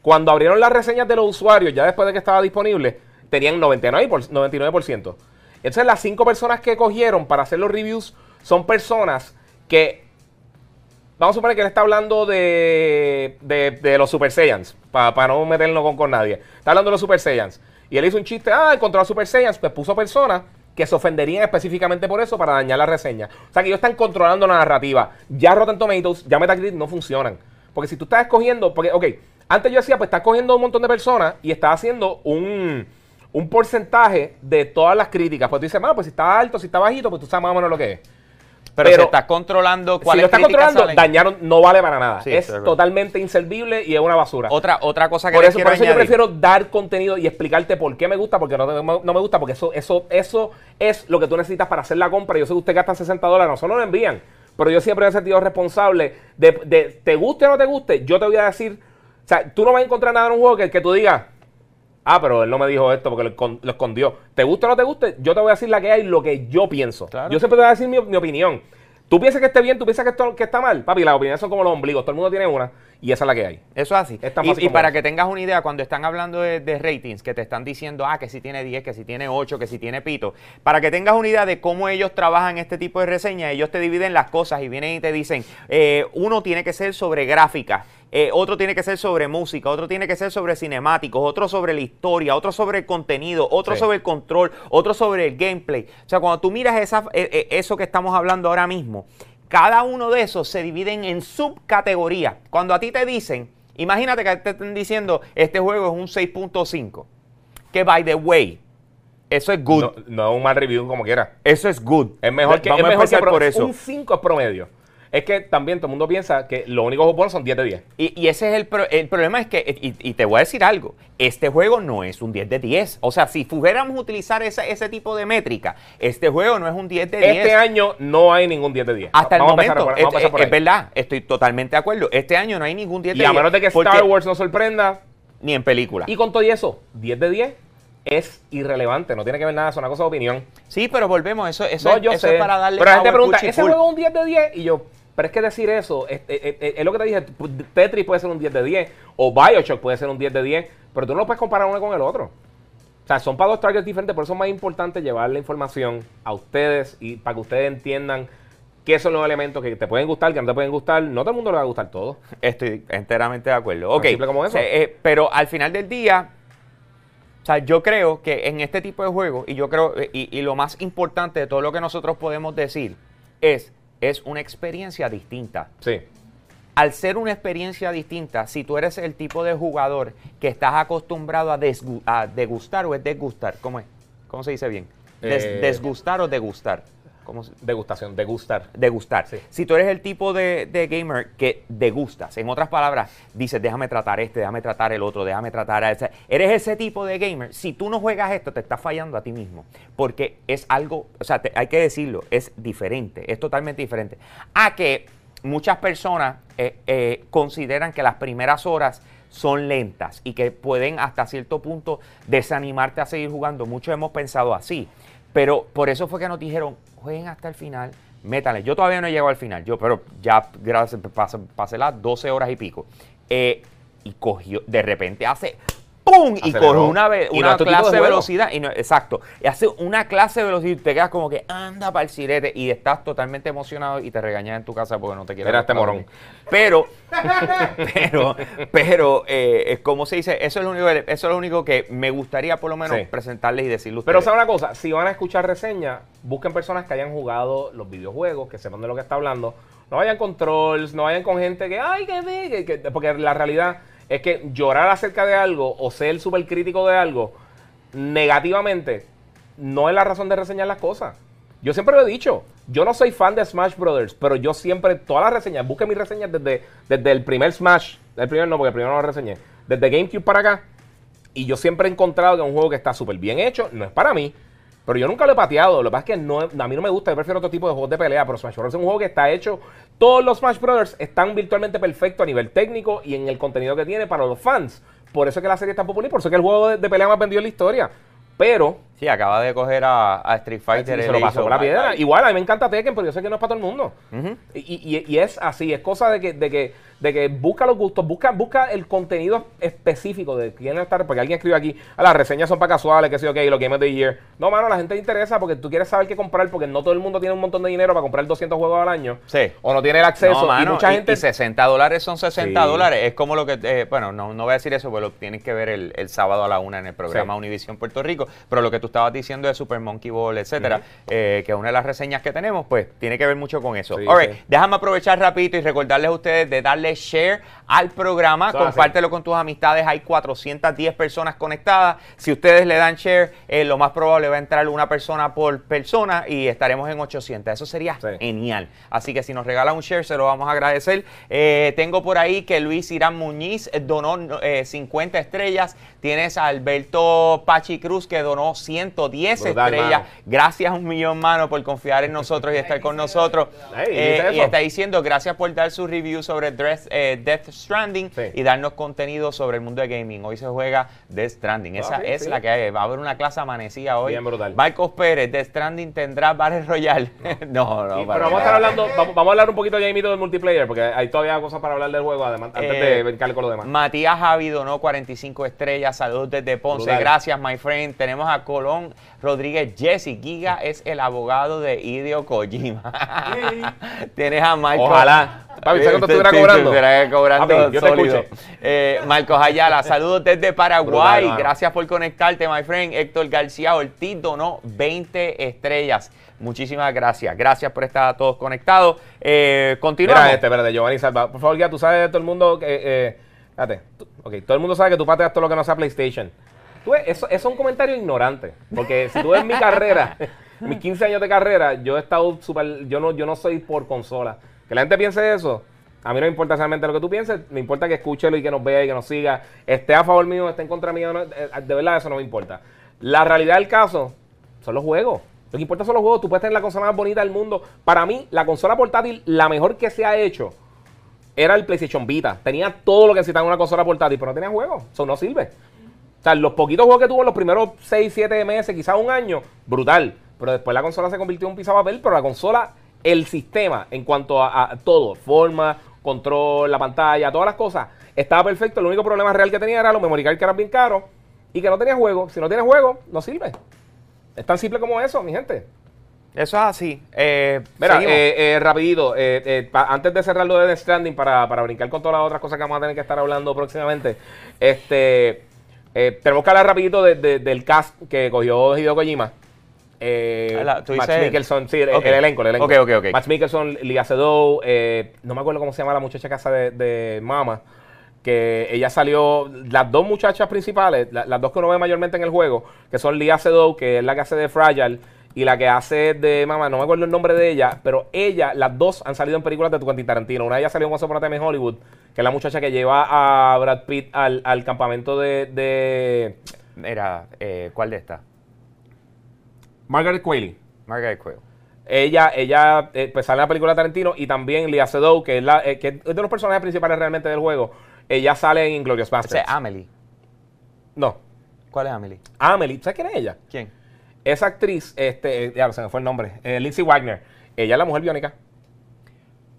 Cuando abrieron las reseñas de los usuarios, ya después de que estaba disponible, tenían 99%. por- 99%. Entonces, las 5 personas que cogieron para hacer los reviews son personas que Vamos a suponer que él está hablando de, de, los Super Saiyans, para no meterlo con, nadie. Está hablando de los Super Saiyans. Y él hizo un chiste, ah, encontró a Super Saiyans, pues puso personas que se ofenderían específicamente por eso para dañar la reseña. O sea que ellos están controlando la narrativa. Ya Rotten Tomatoes, ya Metacritic no funcionan. Porque si tú estás escogiendo, porque, ok, antes yo decía, pues estás cogiendo un montón de personas y estás haciendo un, un porcentaje de todas las críticas. Pues tú dices, bueno, pues si está alto, si está bajito, pues tú sabes más o menos lo que es. Pero, Pero- si estás controlando Si cuáles lo críticas controlando, salen. dañaron, no vale para nada. Sí, es totalmente inservible y es una basura. Otra, otra cosa que Por eso, por eso yo prefiero dar contenido y explicarte por qué me gusta, porque no, no me gusta, porque eso, eso, eso es lo que tú necesitas para hacer la compra. Yo sé que usted gasta 60 dólares, nosotros lo envían, pero yo siempre me he sentido responsable de, de te guste o no te guste, yo te voy a decir, o sea, tú no vas a encontrar nada en un juego que, que tú digas, ah, pero él no me dijo esto porque lo, escon- lo escondió. Te guste o no te guste, yo te voy a decir la que hay, lo que yo pienso. Claro. Yo siempre te voy a decir mi, mi opinión. Tú piensas que esté bien, tú piensas que, esto, que está mal. Papi, las opiniones son como los ombligos, todo el mundo tiene una y esa es la que hay. Eso es así. Es Y, para que tengas una idea, cuando están hablando de, de ratings, que te están diciendo, ah, que si tiene 10, que si tiene 8, que si tiene pito, para que tengas una idea de cómo ellos trabajan este tipo de reseñas, ellos te dividen las cosas y vienen y te dicen, eh, uno tiene que ser sobre gráficas, eh, otro tiene que ser sobre música, otro tiene que ser sobre cinemáticos, otro sobre la historia, otro sobre el contenido, otro Sí. sobre el control, otro sobre el gameplay. O sea, cuando tú miras esa, eh, eh, eso que estamos hablando ahora mismo, cada uno de esos se dividen en subcategorías. Cuando a ti te dicen, imagínate que te estén diciendo, este juego es un 6.5, que by the way, eso es good. No, no es un mal review como quiera. Eso es good. Es mejor que, Vamos es mejor que empezar por eso. un 5 es promedio. Es que también todo el mundo piensa que los únicos juegos buenos son 10 de 10. Y, y ese es el, pro- el problema es que, y, y te voy a decir algo, este juego no es un 10 de 10. O sea, si fuéramos a utilizar esa- ese tipo de métrica, este juego no es un 10 de 10. Este año no hay ningún 10 de 10. Hasta el Vamos empezar momento, por- es, es ahí. verdad, estoy totalmente de acuerdo. Este año no hay ningún 10 de Y a 10. menos de que Star Wars nos sorprenda, Ni en película. y con todo y eso, 10 de 10 es irrelevante. No tiene que ver nada, es una cosa de opinión. Sí, pero volvemos, eso, eso, no, es, yo eso sé. es para darle pero la gente pregunta, ¿ese juego es un 10 de 10? Y yo, pero es que decir eso, es, es- es- es lo que te dije, Tetris puede ser un 10 de 10, o Bioshock puede ser un 10 de 10, pero tú no lo puedes comparar uno con el otro. O sea, son para dos targets diferentes, por eso es más importante llevar la información a ustedes y para que ustedes entiendan qué son los elementos que te pueden gustar, que no te pueden gustar. No todo el mundo le va a gustar todo. Estoy enteramente de acuerdo. Ok, simple como eso. eh, pero al final del día, o sea, yo creo que en este tipo de juegos, y yo creo, eh, y, y lo más importante de todo lo que nosotros podemos decir, es, es una experiencia distinta. Sí. Al ser una experiencia distinta, si tú eres el tipo de jugador que estás acostumbrado a, degustar o es desgustar, ¿cómo es? ¿Cómo se dice bien? Des- Eh, desgustar o degustar. ¿Cómo se- Degustación, degustar. degustar. Sí. Si tú eres el tipo de, de gamer que degustas, en otras palabras, dices, déjame tratar este, déjame tratar el otro, déjame tratar a ese. Eres ese tipo de gamer. Si tú no juegas esto, te estás fallando a ti mismo. Porque es algo, o sea, te- hay que decirlo, es diferente, es totalmente diferente. A que muchas personas eh, eh, consideran que las primeras horas son lentas y que pueden hasta cierto punto desanimarte a seguir jugando. Muchos hemos pensado así. Pero por eso fue que nos dijeron, jueguen hasta el final, métanle. Yo todavía no he llegado al final, yo, pero ya gracias, pasé, las 12 horas y pico. Eh, y cogió, de repente hace ¡pum! Y cogió una, ve- una clase de velocidad. Y no, exacto. Y hace una clase de velocidad y te quedas como que anda para el sirete y estás totalmente emocionado y te regañas en tu casa porque no te quieres. Era este morón. Pero, pero, pero, eh, como se dice, eso es, lo único, eso es lo único que me gustaría por lo menos Sí. presentarles y decirle a Pero ustedes. saben una cosa, si van a escuchar reseñas, busquen personas que hayan jugado los videojuegos, que sepan de lo que está hablando. No vayan con trolls, no vayan con gente que, ay, que que- que-", porque la realidad es que llorar acerca de algo o ser súper crítico de algo negativamente no es la razón de reseñar las cosas. Yo siempre lo he dicho, yo no soy fan de Smash Brothers, pero yo siempre, todas las reseñas, busquen mis reseñas desde, desde el primer Smash, el primer no, porque el primero no lo reseñé, desde GameCube para acá, y yo siempre he encontrado que es un juego que está súper bien hecho. No es para mí. Pero yo nunca lo he pateado. Lo que pasa es que no, a mí no me gusta. Yo prefiero otro tipo de juegos de pelea. Pero Smash Bros. es un juego que está hecho. Todos los Smash Brothers están virtualmente perfectos a nivel técnico y en el contenido que tiene para los fans. Por eso es que la serie es tan popular. Por eso es que el juego de, de pelea más vendido en la historia. Pero Sí, acaba de coger a, a Street Fighter. se él lo pasó por la piedra. Igual, a mí me encanta Tekken, pero yo sé que no es para todo el mundo. Y, y- y es así, es cosa de que, de que, de que busca los gustos, busca, busca el contenido específico de quién estar, porque alguien escribe aquí, "Ah, las reseñas son para casuales, que sí, ok, los Game of the Year. No, mano, a la gente le interesa porque tú quieres saber qué comprar, porque no todo el mundo tiene un montón de dinero para comprar 200 juegos al año. Sí. O no tiene el acceso. No, mano, y mucha gente... y 60 dólares son 60 Sí. dólares. Es como lo que, eh, bueno, no, no voy a decir eso, porque lo tienes que ver el, el sábado a la una en el programa Sí. Univisión Puerto Rico. Pero lo que tú estabas diciendo de Super Monkey Ball, etcétera, eh, que es una de las reseñas que tenemos, pues tiene que ver mucho con eso. Sí, All right, sí. déjame aprovechar rapidito y recordarles a ustedes de darle share al programa, así. compártelo con tus amistades, hay 410 personas conectadas. Si ustedes le dan share, eh, lo más probable va a entrar una persona por persona y estaremos en 800. Eso sería Sí. genial. Así que si nos regala un share, se lo vamos a agradecer. Eh, tengo por ahí que Luis Irán Muñiz donó eh, 50 estrellas. Tienes a Alberto Pachi Cruz que donó 110 Brutal, estrellas. mano. Gracias un millón, mano, por confiar en nosotros y estar con nosotros. Eh, ¿viste y está diciendo gracias por dar su review sobre Death, eh, Death Stranding Sí. y darnos contenido sobre el mundo de gaming. Hoy se juega Death Stranding. Esa Ah, sí, es sí. la que hay. Va a haber una clase amanecida hoy. Bien brutal. Marcos Pérez, Death Stranding tendrá Battle Royale. No, no, Y- para pero vamos a estar hablando, vamos, vamos a hablar un poquito ya mismo del multiplayer, porque hay todavía cosas para hablar del juego, además, antes Eh, de brincarle con lo demás. Matías Javi donó 45 estrellas. Saludos desde Ponce. Brutal. Gracias, my friend. Tenemos a Colón Rodríguez Jesse. Giga es el abogado de Hideo Kojima. Tienes a Michael. Ojalá. Papi, ¿sabes cuánto estuviera cobrando? estuviera cobrando Papi, yo te sólido. Eh, Marcos Ayala, saludos desde Paraguay. Brutal. Gracias por conectarte, my friend. Héctor García Ortiz donó 20 estrellas. Muchísimas gracias. Gracias por estar todos conectados. Eh, continuamos. Mira este, espérate, Giovanni Salva. Por favor, ya tú sabes, todo el mundo, que, eh, espérate, tú- ok, todo el mundo sabe que tú pateas todo lo que no sea PlayStation. Tú ves, eso, eso es un comentario ignorante, porque si tú ves mi carrera, mis 15 años de carrera, yo he estado súper, yo no, yo no soy por consola. Que la gente piense eso, a mí no me importa realmente lo que tú pienses, me importa que escúchelo y que nos vea y que nos siga, esté a favor mío, esté en contra mío, no, eh, de verdad eso no me importa. La realidad del caso son los juegos. Lo que importa son los juegos. Tú puedes tener la consola más bonita del mundo. Para mí, la consola portátil, la mejor que se ha hecho, era el PlayStation Vita. Tenía todo lo que necesitaba una consola portátil, pero no tenía juegos. Eso no sirve. Sea, los poquitos juegos que tuvo en los primeros 6, 7 meses, quizás un año, brutal. Pero después la consola se convirtió en un pisapapel, pero la consola, el sistema, en cuanto a, a todo, forma, control, la pantalla, todas las cosas, estaba perfecto. El único problema real que tenía era los memory card que eran bien caros y que no tenía juego. Si no tienes juego, no sirve. Es tan simple como eso, mi gente. Eso es así. Eh, Mira, eh, eh, rapidito, eh, pa- antes de cerrar lo de The Stranding, para, para brincar con todas las otras cosas que vamos a tener que estar hablando próximamente, este, eh, tenemos que hablar rapidito de- de- del cast que cogió Hideo Kojima. Eh, la- tú Max. Mikkelson, sí, el, elenco, el elenco. Ok, ok, ok. Max Mikkelson, Lia Sedou, eh, no me acuerdo cómo se llama la muchacha casa de, de Mama, que ella salió, las dos muchachas principales, la- las dos que uno ve mayormente en el juego, que son Lia Sedou, que es la que hace de Fragile, y la que hace de Mama, no me acuerdo el nombre de ella, pero ella, las dos han salido en películas de Quentin Tarantino. Una de ellas salió en Once Upon a Time in Hollywood, que es la muchacha que lleva a Brad Pitt al, al campamento de, de Mira, eh, ¿cuál de estas? Margaret Qualley. Margaret Quayle. Ella, ella eh, pues sale en la película de Tarantino y también Lia Sedou, que es, la, eh, que es de los personajes principales realmente del juego. Ella sale en Inglorious Bastards. es Amelie. No, ¿Cuál es Amelie? Amelie. ¿Sabes quién es ella? ¿Quién? Esa actriz, este, eh, ya se me fue el nombre, eh, Lindsay Wagner. Ella es la mujer biónica.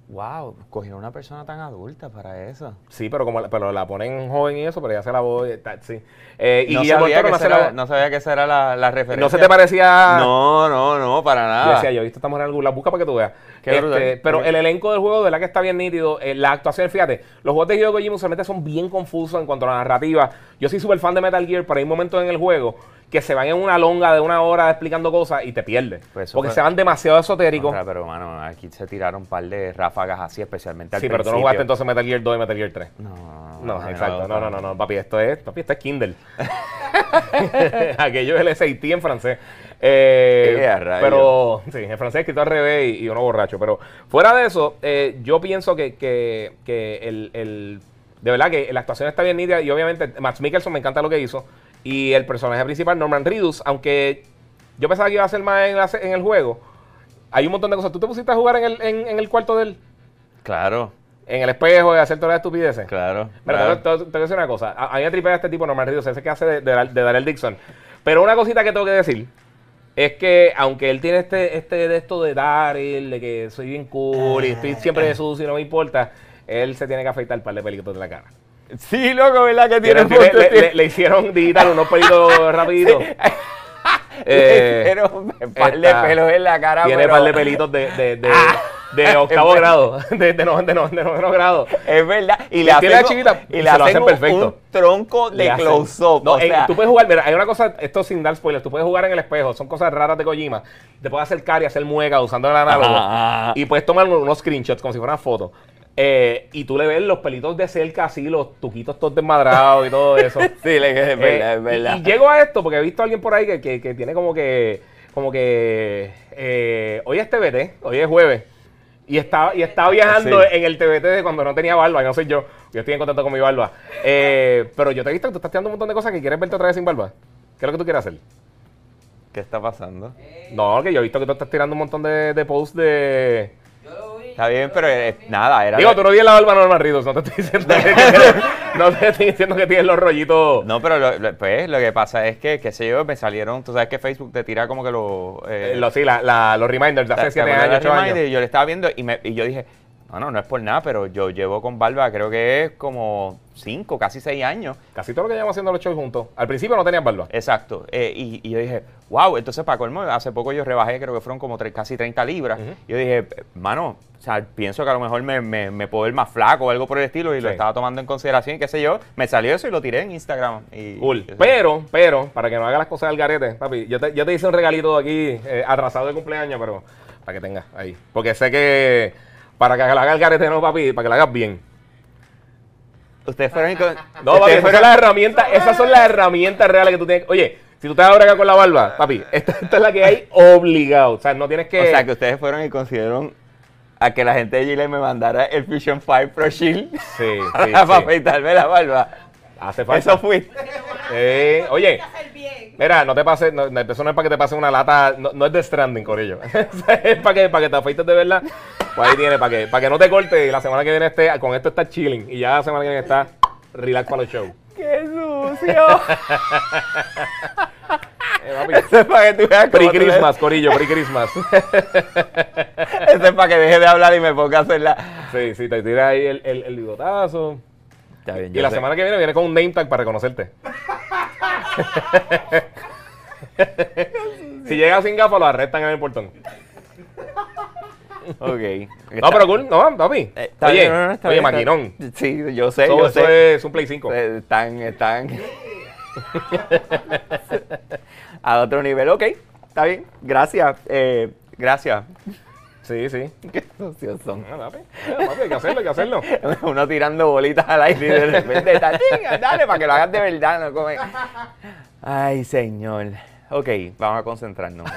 Wow, cogieron una persona tan adulta para eso. Sí, pero como la, pero la ponen joven y eso, pero ella hace la voz. sí. Eh, y no, Guillermo sabía que no la no sabía que esa era la, la referencia. ¿No se te parecía? No, no, no, para Yo nada. decía, yo he visto esta mujer en algún la busca para que tú veas. Este, pero el elenco del juego, de verdad que está bien nítido. Eh, la actuación, fíjate, los juegos de Hideo Kojima usualmente son bien confusos en cuanto a la narrativa. Yo soy súper fan de Metal Gear, pero hay momentos en el juego que se van en una longa de una hora explicando cosas y te pierdes. Pues porque fue- se van demasiado esotéricos. Contra, pero, mano, aquí se tiraron un par de ráfagas así, especialmente al Sí, pero tú no jugaste entonces Metal Gear 2 y Metal Gear 3. No, no, No, no, exacto. No, no, no, no. papi, esto es, papi, esto es Kindle. Aquello es el SAT en francés. Eh, pero, sí, en francés escrito al revés y, y uno borracho. Pero fuera de eso, eh, yo pienso que, que, que el, el- de verdad que la actuación está bien nítida y obviamente Max Mikkelson me encanta lo que hizo. Y el personaje principal, Norman Reedus, aunque yo pensaba que iba a ser más en, la en el juego, hay un montón de cosas. ¿Tú te pusiste a jugar en el, en, en el cuarto de él? Claro, En el espejo y hacer todas las estupideces. claro. Pero claro. te, te- te voy a decir una cosa. A, a mí me tripea este tipo, Norman Reedus, ese que hace de, de, de Darrell Dixon. Pero una cosita que tengo que decir es que, aunque él tiene este, este de esto de Daryl, de que soy bien cool y estoy siempre de sucio y no me importa, él se tiene que afeitar el par de pelitos de la cara. Sí, loco, ¿verdad que tiene un le, le- le hicieron digital unos pelitos rapiditos. Le Eh, hicieron un par de pelos en la cara, Tiene pero... par de pelitos de, de, de, de octavo grado, de, no- de, no- de noveno grado. Es verdad. Y Le hacen, la chiquita y y le hacen un- perfecto. un tronco de close-up. No, sea, tú puedes jugar, mira, hay una cosa, esto sin dar spoilers, tú puedes jugar en el espejo, son cosas raras de Kojima. Te puedes acercar y hacer mueca usando el análogo. Y puedes tomar unos screenshots como si fueran fotos. Eh, y tú le ves los pelitos de cerca así, los tuquitos todos desmadrados y todo eso. sí, es Eh, verdad, es y- verdad. Y, llego a esto porque he visto a alguien por ahí que, que- que tiene como que, como que, eh, hoy es TBT, hoy es jueves. Y está, y está viajando Sí. en el TBT de cuando no tenía barba, y no soy yo. Yo estoy en contacto con mi barba. Eh, pero yo te he visto que tú estás tirando un montón de cosas que quieres verte otra vez sin barba. ¿Qué es lo que tú quieres hacer? ¿Qué está pasando? No, que yo he visto que tú estás tirando un montón de, de posts de... Está bien, pero eh, nada, era... Digo, tú no tienes la barba normal, Ritos. No te estoy diciendo que, tienes- no te estoy diciendo que tienes los rollitos... No, pero lo, lo- pues lo que pasa es que, qué sé yo, me salieron, tú sabes que Facebook te tira como que los... Eh, lo- sí, la- la- los reminders de hace ¿Te 7 acuerdas años, de 8 la años. Y yo le estaba viendo y, me- y yo dije, no, no, no es por nada, pero yo llevo con barba, creo que es como 5, casi 6 años. Casi todo lo que llevamos haciendo los shows juntos. Al principio no tenías barba. Exacto. Eh, y, y yo dije, wow, entonces para colmo, hace poco yo rebajé, creo que fueron como tre- casi 30 libras. Ujú. Yo dije, mano, o sea, pienso que a lo mejor me, me, me puedo ver más flaco o algo por el estilo y lo estaba tomando en consideración y qué sé yo. Me salió eso y lo tiré en Instagram. Y, Cool. y- Pero, pero, para que no haga las cosas al garete, papi, yo te, yo te hice un regalito aquí, eh, atrasado de cumpleaños, pero para que tengas ahí. Porque sé que para que la haga el garete, no, papi, para que la hagas bien. Ustedes fueron y con- No, papi, esas son las herramientas, esas son las herramientas reales que tú tienes. Oye, si tú te vas a bregar con la barba, papi, esta, esta es la que hay obligado. O sea, no tienes que. O sea, que ustedes fueron y consiguieron a que la gente de Gillette me mandara el Fusion 5 Pro Shield Sí, sí, para sí. afeitarme la barba. Hace falta. Eso fui. Eh, oye, mira, no te pases, no, no, eso no es para que te pase una lata, no, no es de stranding, Corillo. es para que, para que te afeites de verdad. Pues ahí tiene, para que, para que no te cortes y la semana que viene esté, con esto estás chilling y ya la semana que viene está relax para los shows. ¡Qué sucio! Eh, Eso es para que tú veas le- Pre-Christmas, Corillo, pre-Christmas. Eso es para que deje de hablar y me ponga a hacer la... sí, sí, te tiras ahí el, el, el bigotazo. Está bien, Y la sé. semana que viene viene con un name tag para reconocerte. si llegas sin gafas, lo arrestan en el portón. Ok. No, pero cool, no, papi. Eh, está oye, bien, no, no, está oye, bien, está- maquinón. Sí, yo sé, Eso, yo eso sé. es un Play 5. Eh, Están, están a otro nivel. Ok, está bien. Gracias. eh, gracias. Sí, sí. Qué sucios son. Ah, papi, papi, hay que hacerlo, hay que hacerlo. Uno tirando bolitas al aire y de repente está, "Chinga, dale, para que lo hagas de verdad. No come. Ay, señor. Ok, vamos a concentrarnos.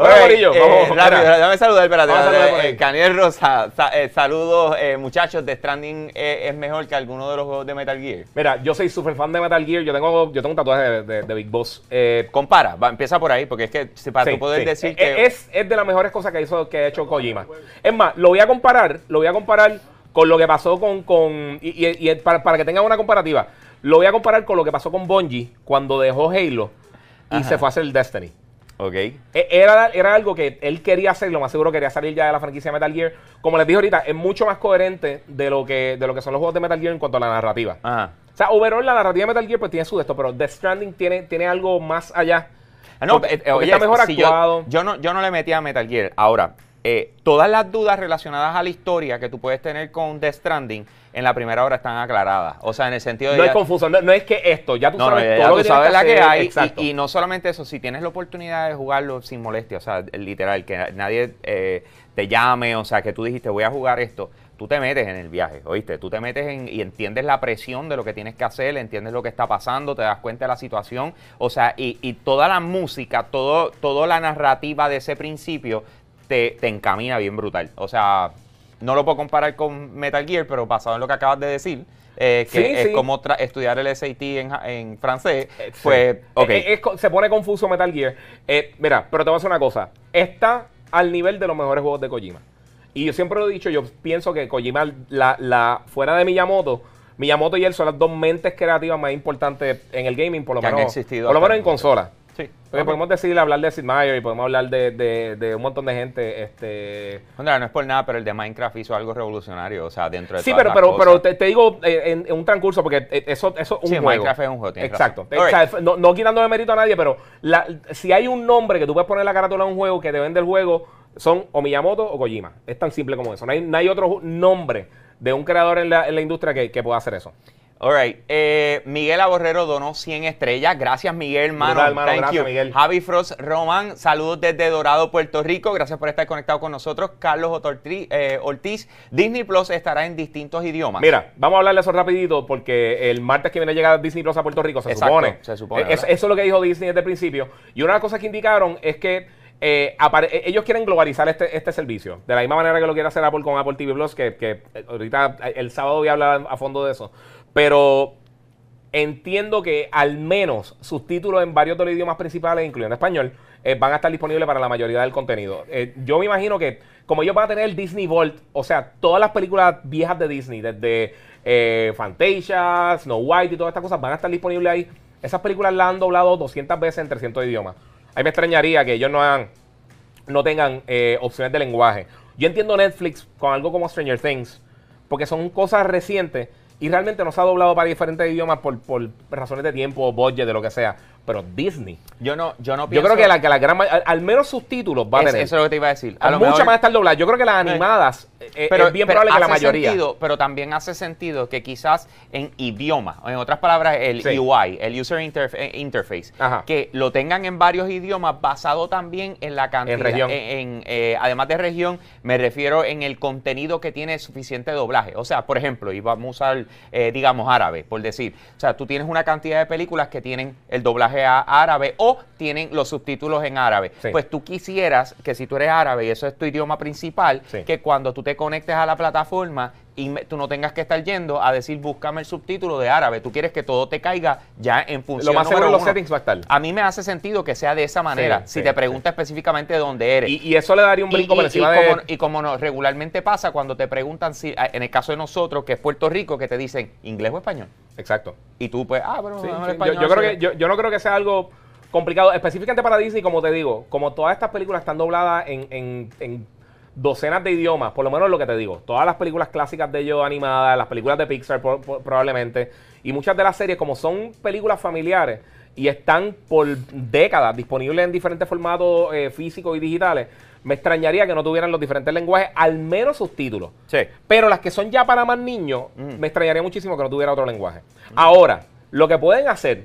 Bueno, Ok, Corillo, eh, vamos, rápido, mira. dame saludar, espérate. Espérate, ahí. eh, Caniel Rosa, sa- eh, saludos, eh, muchachos. The Stranding eh, es mejor que alguno de los juegos de Metal Gear. Mira, yo soy súper fan de Metal Gear. Yo tengo, yo tengo un tatuaje de, de- de Big Boss. Compara, va, empieza por ahí, porque es que si para sí, tú poder sí. decir que. es, es de las mejores cosas que hizo que ha hecho Kojima. Es más, lo voy a comparar, lo voy a comparar con lo que pasó con, con y, y- y para, para que tengan una comparativa, lo voy a comparar con lo que pasó con Bungie cuando dejó Halo y Ajá. se fue a hacer Destiny. Ok. E- Era, era algo que él quería hacer, lo más seguro quería salir ya de la franquicia de Metal Gear. Como les dije ahorita, es mucho más coherente de lo que, de lo que son los juegos de Metal Gear en cuanto a la narrativa. Ajá. O sea, overall la narrativa de Metal Gear pues tiene su de esto, pero Death Stranding tiene, tiene algo más allá. Ah, no, Porque- eh, porque oye, está mejor si yo- no, yo no le metí a Metal Gear. Ahora, eh, todas las dudas relacionadas a la historia que tú puedes tener con Death Stranding en la primera hora están aclaradas. O sea, en el sentido de. No es ya- confuso, no, no es que esto, ya tú no, no, sabes ya, todo ya lo tú que sabes la que hay. Y no solamente eso, si tienes la oportunidad de jugarlo sin molestia, o sea, literal, que nadie eh, te llame, o sea, que tú dijiste voy a jugar esto, tú te metes en el viaje, ¿oíste? Tú te metes en, y entiendes la presión de lo que tienes que hacer, entiendes lo que está pasando, te das cuenta de la situación, o sea, y, y toda la música, todo, toda la narrativa de ese principio te, te encamina bien brutal. O sea, no lo puedo comparar con Metal Gear, pero basado en lo que acabas de decir, eh, que Sí, es sí. como estudiar el SAT en, en francés, Eh, pues. Eh, es se pone confuso Metal Gear. Eh, mira, pero te voy a decir una cosa. Está al nivel de los mejores juegos de Kojima. Y yo siempre lo he dicho, yo pienso que Kojima, la, la, fuera de Miyamoto, Miyamoto y él son las dos mentes creativas más importantes en el gaming, por lo Que menos, existido por lo menos en consola. Porque podemos decir, hablar de Sid Meier y podemos hablar de, de- de un montón de gente. Este, no es por nada, pero el de Minecraft hizo algo revolucionario, o sea, dentro de Sí, todas pero, pero, pero te, te digo eh, en, en un transcurso, porque eh, eso, eso es un Sí, juego. Minecraft es un juego, Exacto. O sea, no, no quitándole mérito a nadie, pero la- si hay un nombre que tú puedes poner la carátula de un juego que te vende el juego, son o Miyamoto o Kojima. Es tan simple como eso. No hay, no hay otro nombre de un creador en la, en la industria que, que pueda hacer eso. All right. Eh, Miguel Aborrero donó 100 estrellas. Gracias, Miguel, hermano. Brutal, hermano. Thank Gracias, you. Miguel. Javi Frost Román, saludos desde Dorado, Puerto Rico. Gracias por estar conectado con nosotros. Carlos Otortri- eh, Ortiz, Disney Plus estará en distintos idiomas. Mira, vamos a hablar de eso rapidito porque el martes que viene llega Disney Plus a Puerto Rico, se Exacto, supone. se supone, Eh, eso es lo que dijo Disney desde el principio. Y una de las cosas que indicaron es que eh, eh, ellos quieren globalizar este, este servicio. De la misma manera que lo quiere hacer Apple con Apple TV Plus, que, que, ahorita eh, el sábado voy a hablar a fondo de eso. Pero entiendo que al menos subtítulos en varios de los idiomas principales, incluyendo español, eh, van a estar disponibles para la mayoría del contenido. Eh, yo me imagino que como ellos van a tener el Disney Vault, o sea, todas las películas viejas de Disney, desde eh, Fantasia, Snow White y todas estas cosas, van a estar disponibles ahí. Esas películas las han doblado 200 veces en 300 idiomas. Ahí me extrañaría que ellos no hagan no tengan eh, opciones de lenguaje. Yo entiendo Netflix con algo como Stranger Things, porque son cosas recientes y realmente no se ha doblado para diferentes idiomas por, por razones de tiempo, budget, de lo que sea. Pero Disney, Yo no, yo no yo pienso. creo que la, que la gran al, al menos subtítulos va a Es- tener. Eso es lo que te iba a decir. A Muchas van a estar dobladas. Yo creo que las animadas eh, pero, es bien pero probable que la mayoría. sentido, pero también hace sentido que quizás en idioma, en otras palabras, el Sí. UI, el User Interf- eh, Interface, Ajá. que lo tengan en varios idiomas basado también en la cantidad. En región. en- en, eh, además de región, me refiero en el contenido que tiene suficiente doblaje. O sea, por ejemplo, y vamos a usar, eh, digamos, árabe, por decir. O sea, tú tienes una cantidad de películas que tienen el doblaje a árabe o tienen los subtítulos en árabe. Sí. Pues tú quisieras que si tú eres árabe y eso es tu idioma principal, Sí. que cuando tú te conectes a la plataforma y tú no tengas que estar yendo a decir búscame el subtítulo de árabe. Tú quieres que todo te caiga ya en función Lo más seguro los settings va a estar. A mí me hace sentido que sea de esa manera. Sí, si sí, te pregunta específicamente de dónde eres. Y, y eso le daría un brinco y- por y encima de. como, y como nos regularmente pasa cuando te preguntan si, ah, en el caso de nosotros, que es Puerto Rico, que te dicen inglés o español. Exacto. Y tú, pues, ah, bueno, mejor sí. español. Yo, yo creo que, yo, yo no creo que sea algo complicado, específicamente para Disney, como te digo, como todas estas películas están dobladas en, en- en docenas de idiomas, por lo menos lo que te digo, todas las películas clásicas de ellos animadas, las películas de Pixar por- por- probablemente, y muchas de las series, como son películas familiares y están por décadas disponibles en diferentes formatos eh, físicos y digitales, me extrañaría que no tuvieran los diferentes lenguajes, al menos subtítulos. Sí. Pero las que son ya para más niños, Mm. me extrañaría muchísimo que no tuviera otro lenguaje. Ahora, lo que pueden hacer,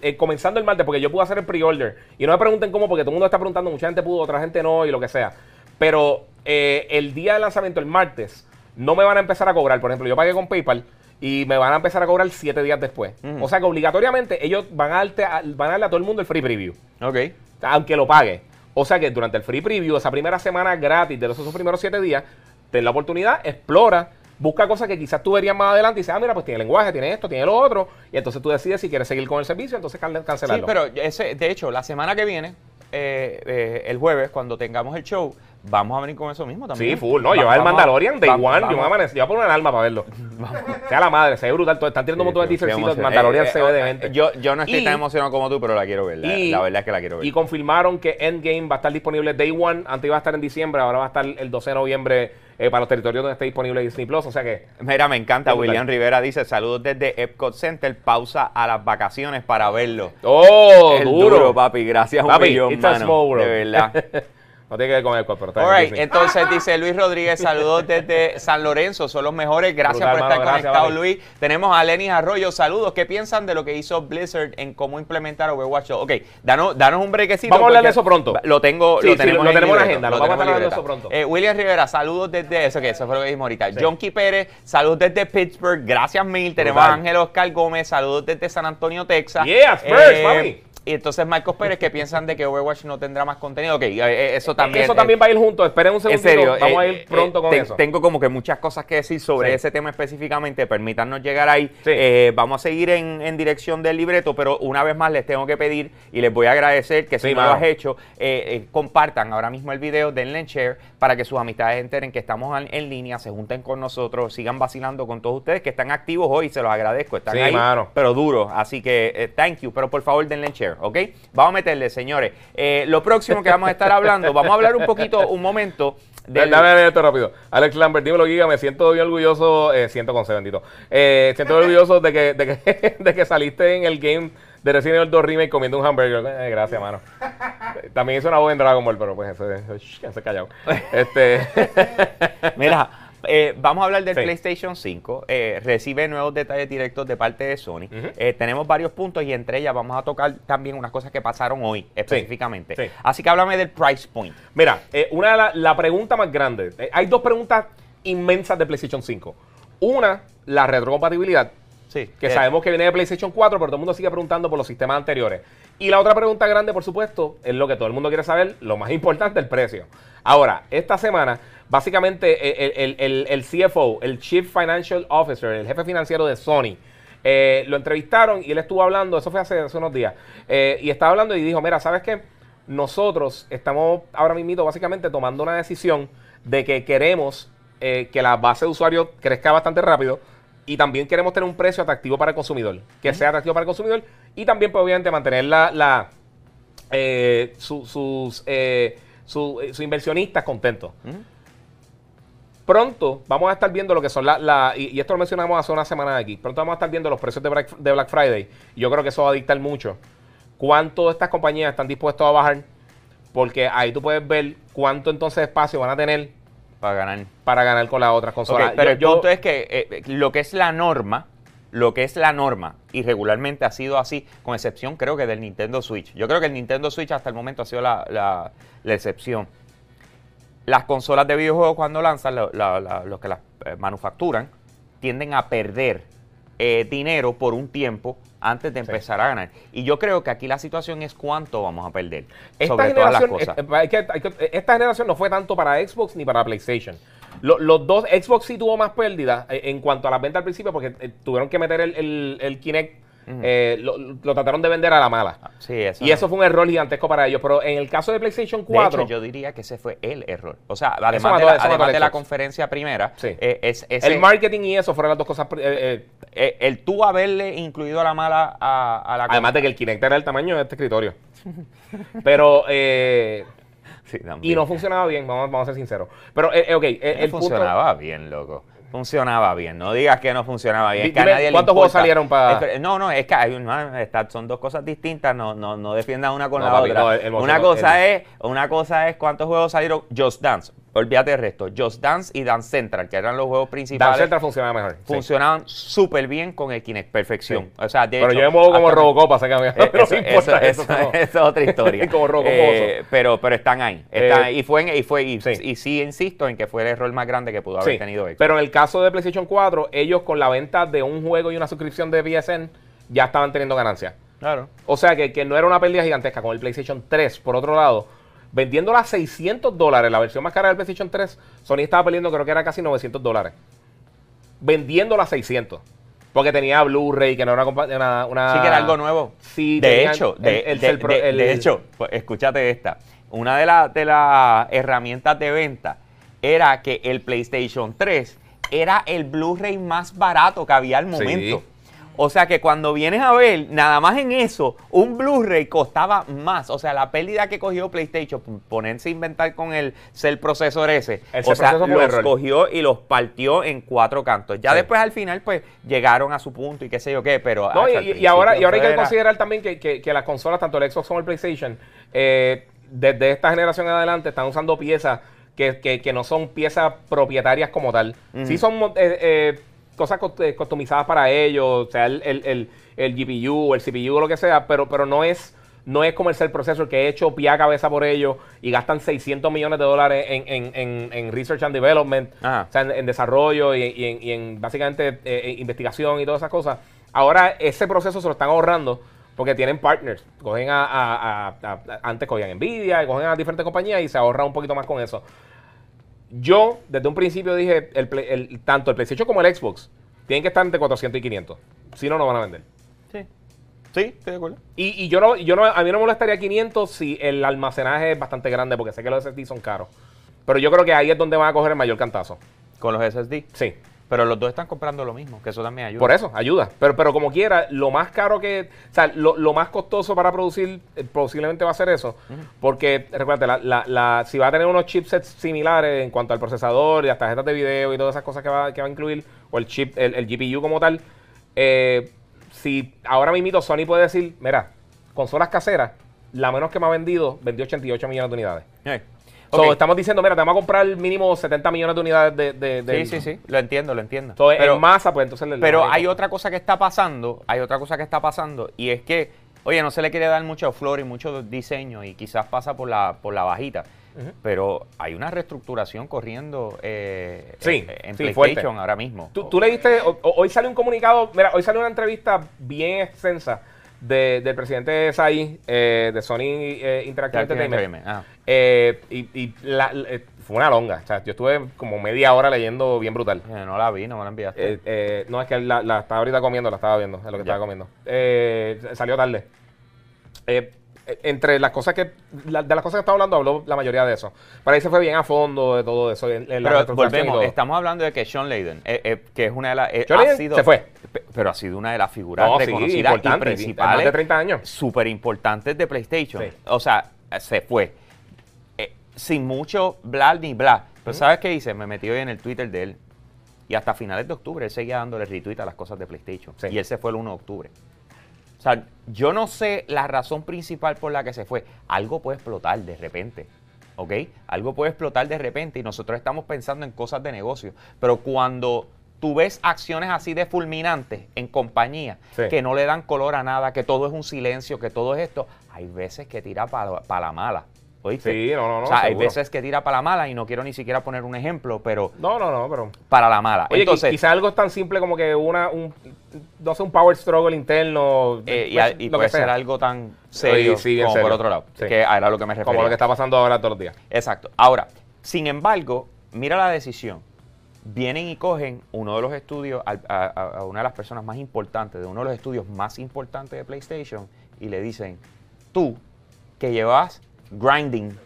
eh, comenzando el martes, porque yo pude hacer el pre-order, y no me pregunten cómo, porque todo el mundo está preguntando, mucha gente pudo, otra gente no, y lo que sea. Pero eh, el día de lanzamiento, el martes, no me van a empezar a cobrar. Por ejemplo, yo pagué con PayPal y me van a empezar a cobrar siete días después. O sea que obligatoriamente ellos van a, darte a- van a darle a todo el mundo el free preview Ok. aunque lo pague. O sea que durante el free preview, esa primera semana gratis de esos primeros siete días, ten la oportunidad, explora, busca cosas que quizás tú verías más adelante y dices, ah, mira, pues tiene lenguaje, tiene esto, tiene lo otro, y entonces tú decides si quieres seguir con el servicio, entonces can- Sí, cancelarlo. pero ese, de hecho, la semana que viene, eh, eh, el jueves, cuando tengamos el show, vamos a venir con eso mismo también. Sí, full, no, yo a- Mandalorian Day va- One, yo me yo voy a poner un alma para verlo. sea la madre, se ve brutal, todo- están tirando un montón de teasercitos. Mandalorian Eh, se eh, ve eh, de mente. Yo, yo no estoy tan emocionado como tú, pero la quiero ver. La, verdad es que la quiero ver. Y confirmaron que Endgame va a estar disponible Day One. Antes iba a estar en diciembre, ahora va a estar el 12 de noviembre eh, para los territorios donde esté disponible Disney Plus. O sea que Mira, me encanta. William Rivera dice: Saludos desde Epcot Center. Pausa a las vacaciones para verlo. ¡Oh! El duro. papi. Gracias un Papi, millón, it's a mano. De verdad. no tiene que ver con el pero está All right, entonces dice Luis Rodríguez, saludos desde San Lorenzo, son los mejores, gracias Brutal, por estar hermano, conectado. Luis. Tenemos a Lenny Arroyo, saludos, ¿qué piensan de lo que hizo Blizzard en cómo implementar Overwatch? Ok, danos, danos un brequecito. Vamos a hablar de eso pronto. Lo tengo, Sí, lo sí, tenemos, lo en tenemos en la libreta, agenda, lo vamos a en hablar de eso pronto. Eh, William Rivera, saludos desde, eso que eso fue lo que dijimos ahorita. Jonky Pérez, saludos desde Pittsburgh, gracias mil. Tenemos a. Ángel Oscar Gómez, saludos desde San Antonio, Texas. Yeah, Spurs, papi. Y entonces Marcos Pérez, ¿qué piensan de que Overwatch no tendrá más contenido? Ok, eh, eh, eso también. Eso eh, también va a ir junto. Esperen un en segundito. serio, Vamos a eh, ir pronto con te- eso. Tengo como que muchas cosas que decir sobre Sí. ese tema específicamente. Permítanos llegar ahí. Sí. Eh, vamos a seguir en, en dirección del libreto, pero una vez más les tengo que pedir y les voy a agradecer que si Sí, no lo has hecho, compartan ahora mismo el video, denle en share para que sus amistades enteren que estamos en, en línea, se junten con nosotros, sigan vacilando con todos ustedes que están activos hoy, se los agradezco. Están Sí, ahí, mano. pero duro. Así que eh, thank you, pero por favor denle en share, ¿ok? Vamos a meterle, señores. Eh, lo próximo que vamos a estar hablando, vamos a hablar un poquito, un momento. Del, Dame, dame esto rápido. Alex Lambert, dímelo, Giga. Me siento bien orgulloso. Eh, siento con C, bendito. Eh, siento orgulloso de que, de, que, de que saliste en el game de Resident Evil 2 Remake comiendo un hamburger. Eh, gracias, mano. También hizo una voz en Dragon Ball, pero pues eso, quédense callado. Este, Mira, eh, vamos a hablar del Sí. PlayStation 5. Eh, recibe nuevos detalles directos de parte de Sony. Eh, tenemos varios puntos y entre ellas vamos a tocar también unas cosas que pasaron hoy específicamente. sí. Así que háblame del price point. Mira, una de la, la pregunta más grande. hay dos preguntas inmensas de PlayStation 5. Una, la retrocompatibilidad, Sí. que sabemos que viene de PlayStation 4, pero todo el mundo sigue preguntando por los sistemas anteriores. Y la otra pregunta grande, por supuesto, es lo que todo el mundo quiere saber, lo más importante, el precio. Ahora, esta semana, básicamente eh, el, el- el- el CFO, el Chief Financial Officer, el jefe financiero de Sony, eh, lo entrevistaron y él estuvo hablando, eso fue hace, hace unos días, eh, y estaba hablando y dijo, mira, ¿sabes qué? Nosotros estamos ahora mismo básicamente tomando una decisión de que queremos eh, que la base de usuarios crezca bastante rápido y también queremos tener un precio atractivo para el consumidor, que sea atractivo para el consumidor y también pues, obviamente mantener la, la, eh, su- sus, eh, eh, sus inversionistas contentos. Pronto vamos a estar viendo lo que son las... La, y, esto lo mencionamos hace una semana aquí. Pronto vamos a estar viendo los precios de Black, de Black Friday. Yo creo que eso va a dictar mucho. Cuánto estas compañías están dispuestas a bajar. Porque ahí tú puedes ver cuánto entonces espacio van a tener Para ganar. para ganar con las otras Ok, consolas. pero Yo- el yo- punto es que eh, lo que es la norma, lo que es la norma, y regularmente ha sido así, con excepción creo que del Nintendo Switch. Yo creo que el Nintendo Switch hasta el momento ha sido la, la- la excepción. Las consolas de videojuegos cuando lanzan, lo- la- la- los que las eh, manufacturan, tienden a perder eh, dinero por un tiempo antes de empezar a ganar. Y yo creo que aquí la situación es cuánto vamos a perder. Esta sobre todas las cosas. eh, que- que- esta generación no fue tanto para Xbox ni para PlayStation. Lo- los dos, Xbox sí tuvo más pérdidas eh, en cuanto a las ventas al principio porque eh, tuvieron que meter el, el- el Kinect, Eh, lo, lo trataron de vender a la mala. Sí, eso Y eso fue un error gigantesco para ellos. Pero en el caso de PlayStation De 4, hecho, yo diría que ese fue el error. O sea, además, mató- de la, además de conferencia primera, Sí. eh, es, ese- el marketing y eso fueron las dos cosas. eh, el tú haberle incluido a la mala a, a la además de que el Kinect era el tamaño de este escritorio. Pero, eh, Sí, y no funcionaba bien, vamos, vamos a ser sinceros. Pero, ok, el punto- funcionaba bien, loco. Funcionaba bien. No digas que no funcionaba bien. Es que a nadie le ¿cuántos juegos salieron pa- Es que- No, no, es que hay una- está- son dos cosas distintas. No, no, no defiendan una con No, la papi, otra. no, el- el una, cosa es, una cosa es cuántos juegos salieron. Just Dance. Olvídate del resto. Just Dance y Dance Central, que eran los juegos principales. Dance Central funcionaba mejor. funcionaban súper bien con el Kinect, perfección. Sí. O sea, de Pero hecho, yo me muevo como Robocop, así que a mí Eh, no eso, me importa eso- es otra historia. Como Robocop Eh, pero, pero están ahí. Están Eh, ahí. y fue, en- y, fue y, sí. y sí insisto en que fue el error más grande que pudo haber tenido Xbox. pero en el caso de PlayStation 4, ellos con la venta de un juego y una suscripción de PSN ya estaban teniendo ganancias. Claro. O sea que, que no era una pérdida gigantesca con el PlayStation 3. Por otro lado, vendiéndola a 600 dólares, la versión más cara del PlayStation 3, Sony estaba perdiendo creo que era casi 900 dólares. Vendiéndola a 600. Porque tenía Blu-ray, que no era una, compa- una, una- Sí que era algo nuevo. Sí, de hecho, de, el de- Cell Pro- de- el- de hecho, pues, escúchate esta. Una de, la- de las herramientas de venta era que el PlayStation 3 era el Blu-ray más barato que había al momento. Sí. O sea que cuando vienes a ver, nada más en eso, un Blu-ray costaba más. O sea, la pérdida que cogió PlayStation, ponerse a inventar con el Cell Processor ese, El o sea, los error. cogió y los partió en cuatro cantos. Ya Sí. después al final, pues, llegaron a su punto y qué sé yo qué, pero... No, ah, y, ahora, y ahora hay que era- considerar también que, que- que las consolas, tanto el Xbox como el PlayStation, eh, desde esta generación en adelante están usando piezas que, que- no son piezas propietarias como tal. Ujú. Sí son eh, eh, cosas eh, customizadas para ellos, o sea, el, el, el- el GPU, el CPU o lo que sea, pero, pero no es no es como el Cell Processor que he hecho pie a cabeza por ellos y gastan 600 millones de dólares en, en- en- en Research and Development, Ajá. o sea, en, desarrollo y, y en, y en básicamente eh, eh, investigación y todas esas cosas. Ahora ese proceso se lo están ahorrando porque tienen partners. Cogen a, a- a- a- antes cogían Nvidia y cogen a diferentes compañías y se ahorra un poquito más con eso. Yo, desde un principio dije, el, tanto el PlayStation como el Xbox tienen que estar entre 400 y 500. Si no, no van a vender. Sí. Sí, estoy de acuerdo. Y, y yo no, yo no, a mí no me molestaría 500 si el almacenaje es bastante grande, porque sé que los SSD son caros. Pero yo creo que ahí es donde van a coger el mayor cantazo. Con los SSD. Sí. Pero los dos están comprando lo mismo, que eso también ayuda. Por eso, ayuda. Pero, pero como quiera, lo más caro que. O sea, lo, lo más costoso para producir eh, posiblemente va a ser eso. Porque, recuerda, la, la, la- si va a tener unos chipsets similares en cuanto al procesador y las tarjetas de video y todas esas cosas que va, que va a incluir, o el chip, el, el GPU como tal, eh, si ahora mismo Sony puede decir, mira, consolas caseras, la menos que me ha vendido, vendió 88 millones de unidades. Eh, So, estamos diciendo, mira, te vamos a comprar mínimo 70 millones de unidades de... de, de- Sí, sí, sí, lo entiendo, lo entiendo. Entonces, Pero- en masa, pues entonces... le- Pero le- hay otra cosa que está pasando, hay otra cosa que está pasando y es que, oye, no se le quiere dar mucho flor y mucho diseño y quizás pasa por la, por la bajita, pero hay una reestructuración corriendo eh, Sí, en, en sí, PlayStation fuerte. ahora mismo. ¿Tú, tú leíste, o- o- hoy salió un comunicado, mira, hoy salió una entrevista bien extensa de- del presidente Sai de Sony eh, Interactive Entertainment. Ah. Eh, y y la- la- eh, fue una longa, o sea, yo estuve como media hora leyendo bien brutal. Eh, No la vi, no me la enviaste. Eh, eh, no, es que la, la estaba ahorita comiendo, la estaba viendo, es lo que Ya. estaba comiendo. Eh, salió tarde. Entre las cosas que, la- de las cosas que estaba hablando, habló la mayoría de eso. Pero ahí se fue bien a fondo de todo eso. en- en la pero volvemos, estamos hablando de que Sean Layden, eh, eh, que es una de las... eh, Sean ha sido- se fue. pe- Pero ha sido una de las figuras No, sí, reconocidas y principales. de 30 años. Súper importantes de PlayStation. Sí. O sea, se fue. Sin mucho bla ni bla. Pero ¿sabes qué hice? Me metí hoy en el Twitter de él. Y hasta finales de octubre él seguía dándole retweet a las cosas de PlayStation. Sí. Y él se fue el 1 de octubre. O sea, yo no sé la razón principal por la que se fue. Algo puede explotar de repente. ¿Ok? Algo puede explotar de repente y nosotros estamos pensando en cosas de negocio. Pero cuando tú ves acciones así de fulminantes en compañía, Sí. que no le dan color a nada, que todo es un silencio, que todo es esto, hay veces que tira para la mala. ¿Oíste? Sí, no, no, no, O sea, hay veces que tira para la mala y no quiero ni siquiera poner un ejemplo, pero No, no, no, pero... para la mala. Oye, Entonces, quizás algo tan simple como que una, un, no sé, un power struggle interno. eh, y, pues, y lo puede que sea. ser algo tan serio sí, bien como serio. por otro lado, Sí. que era lo que me refería. Como lo que está pasando ahora todos los días. Exacto. Ahora, sin embargo, mira la decisión. Vienen y cogen uno de los estudios, a- a una de las personas más importantes, de uno de los estudios más importantes de PlayStation, y le dicen, tú que llevas grinding,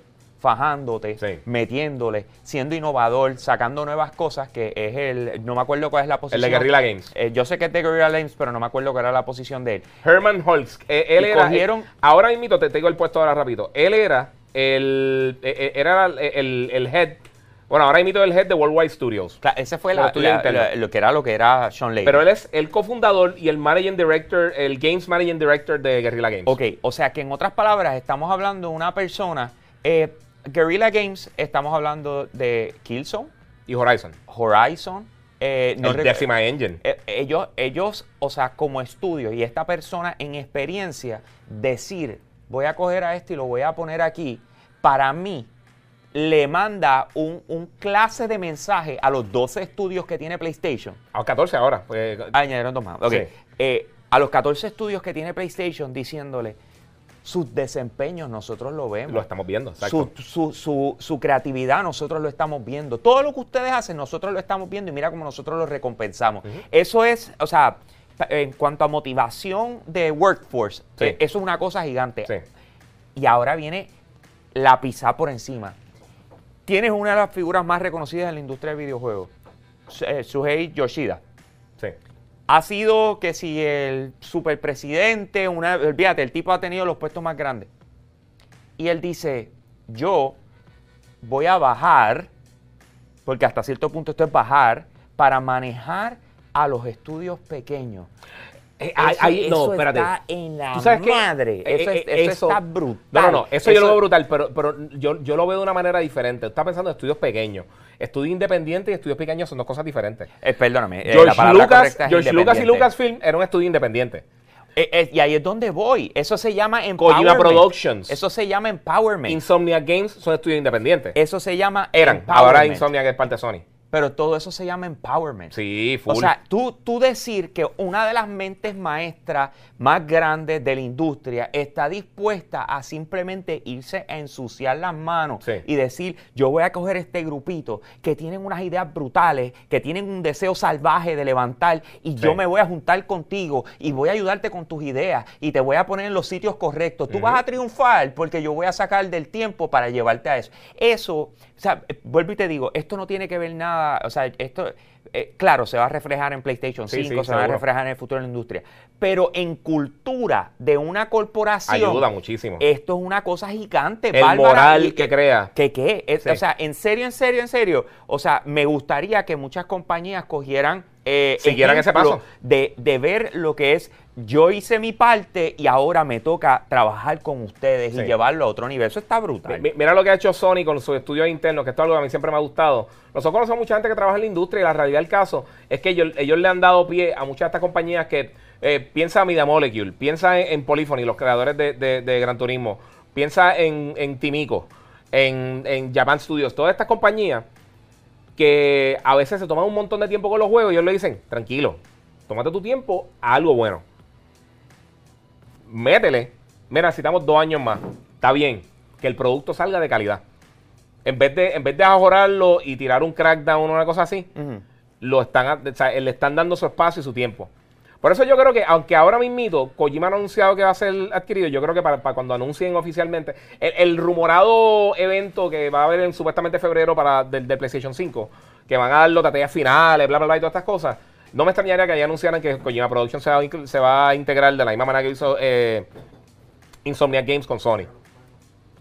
fajándote, Sí. metiéndole, siendo innovador, sacando nuevas cosas, que es el, no me acuerdo cuál es la El posición. de Guerrilla Games. Eh, yo sé que es de Guerrilla Games, pero no me acuerdo cuál era la posición de él. Herman Holtz. eh, él Y era. cogieron- ahora mismo te, te digo el puesto ahora rápido. Él era el. eh, era el, el- el head. Bueno, ahora mismo el head de Worldwide Studios. Cla- Ese fue la- la- lo que era lo que era Sean Layden. Pero él es el cofundador y el managing director, el games managing director de Guerrilla Games. Ok, o sea que en otras palabras estamos hablando de una persona, eh, Guerrilla Games, estamos hablando de Killzone, Y Horizon. Horizon, eh, no el Decima Engine. eh, ellos, ellos, o sea, como estudio y esta persona en experiencia, decir, voy a coger a este y lo voy a poner aquí, para mí le manda un, un clase de mensaje a los 12 estudios que tiene PlayStation. A 14 ahora. pues, Añadieron dos más. Sí. Eh, a los 14 estudios que tiene PlayStation diciéndole, sus desempeños nosotros lo vemos. lo estamos viendo. Exacto. Su, su, su, su creatividad nosotros lo estamos viendo. Todo lo que ustedes hacen nosotros lo estamos viendo y mira cómo nosotros lo recompensamos. Eso es, o sea, en cuanto a motivación de workforce, Sí. eh, eso es una cosa gigante. Sí. Y ahora viene la pizza por encima. Tienes una de las figuras más reconocidas en la industria del videojuego, eh, Shuhei Yoshida Sí. ha sido que si el superpresidente, una, olvídate, el tipo ha tenido los puestos más grandes. Y él dice, yo voy a bajar, porque hasta cierto punto esto es bajar, para manejar a los estudios pequeños. Eh, ahí- Eso- no, espérate. está en la ¿Tú sabes qué? madre. Eh, Eso, es- eh, eso está brutal. No, no, no, eso, yo lo veo brutal, pero, pero yo, yo lo veo de una manera diferente. Tú estás pensando en estudios pequeños. Estudio independiente y estudios pequeños son dos cosas diferentes. Eh, perdóname, la George, palabra Lucas, correcta es George Lucas y. Lucasfilm era un estudio independiente. Eh, eh, y ahí es donde voy. Eso se llama Kojima empowerment. Productions. Eso se llama empowerment. Insomnia Games son estudios independientes. Eso se llama Eran. Ahora Insomnia que es parte de Sony. Pero todo eso se llama empowerment. Sí, full. O sea, tú, tú decir que una de las mentes maestras más grandes de la industria está dispuesta a simplemente irse a ensuciar las manos Sí. y decir, yo voy a coger este grupito que tienen unas ideas brutales, que tienen un deseo salvaje de levantar y yo me voy a juntar contigo y voy a ayudarte con tus ideas y te voy a poner en los sitios correctos. Tú vas a triunfar porque yo voy a sacar del tiempo para llevarte a eso. Eso, o sea, vuelvo y te digo, esto no tiene que ver nada, o sea, esto, eh, claro, se va a reflejar en PlayStation Sí, 5, sí, se va a reflejar en el futuro de la industria, pero en cultura de una corporación, Ayuda muchísimo. esto es una cosa gigante, El bárbara, moral y- que crea. ¿Qué qué? Es- Sí. O sea, en serio, en serio, en serio. O sea, me gustaría que muchas compañías cogieran. Eh, Siguieran ese paso. De, de ver lo que es yo hice mi parte y ahora me toca trabajar con ustedes Sí. y llevarlo a otro nivel. Eso está brutal. Mi- Mira lo que ha hecho Sony con sus estudios internos, que esto es algo que a mí siempre me ha gustado. Nosotros conocemos mucha gente que trabaja en la industria y la realidad del caso es que ellos, ellos le han dado pie a muchas de estas compañías que eh, piensa en Media Molecule, piensa en, en Polyphony, los creadores de, de- de Gran Turismo, piensa en, en Timico, en, en Japan Studios, todas estas compañías que a veces se toman un montón de tiempo con los juegos y ellos le dicen, tranquilo, tómate tu tiempo a algo bueno. Métele. Mira, necesitamos dos años más. Está bien. Que el producto salga de calidad. En vez de, en vez de ajorarlo y tirar un crackdown o una cosa así, lo están, o sea, le están dando su espacio y su tiempo. Por eso yo creo que, aunque ahora mismito Kojima ha anunciado que va a ser adquirido, yo creo que para, para cuando anuncien oficialmente, el, el rumorado evento que va a haber en supuestamente febrero para del, del PlayStation 5, que van a dar los detalles finales, bla, bla, bla, y todas estas cosas, no me extrañaría que ya anunciaran que Kojima Production se va, a se va a integrar de la misma manera que hizo eh, Insomniac Games con Sony.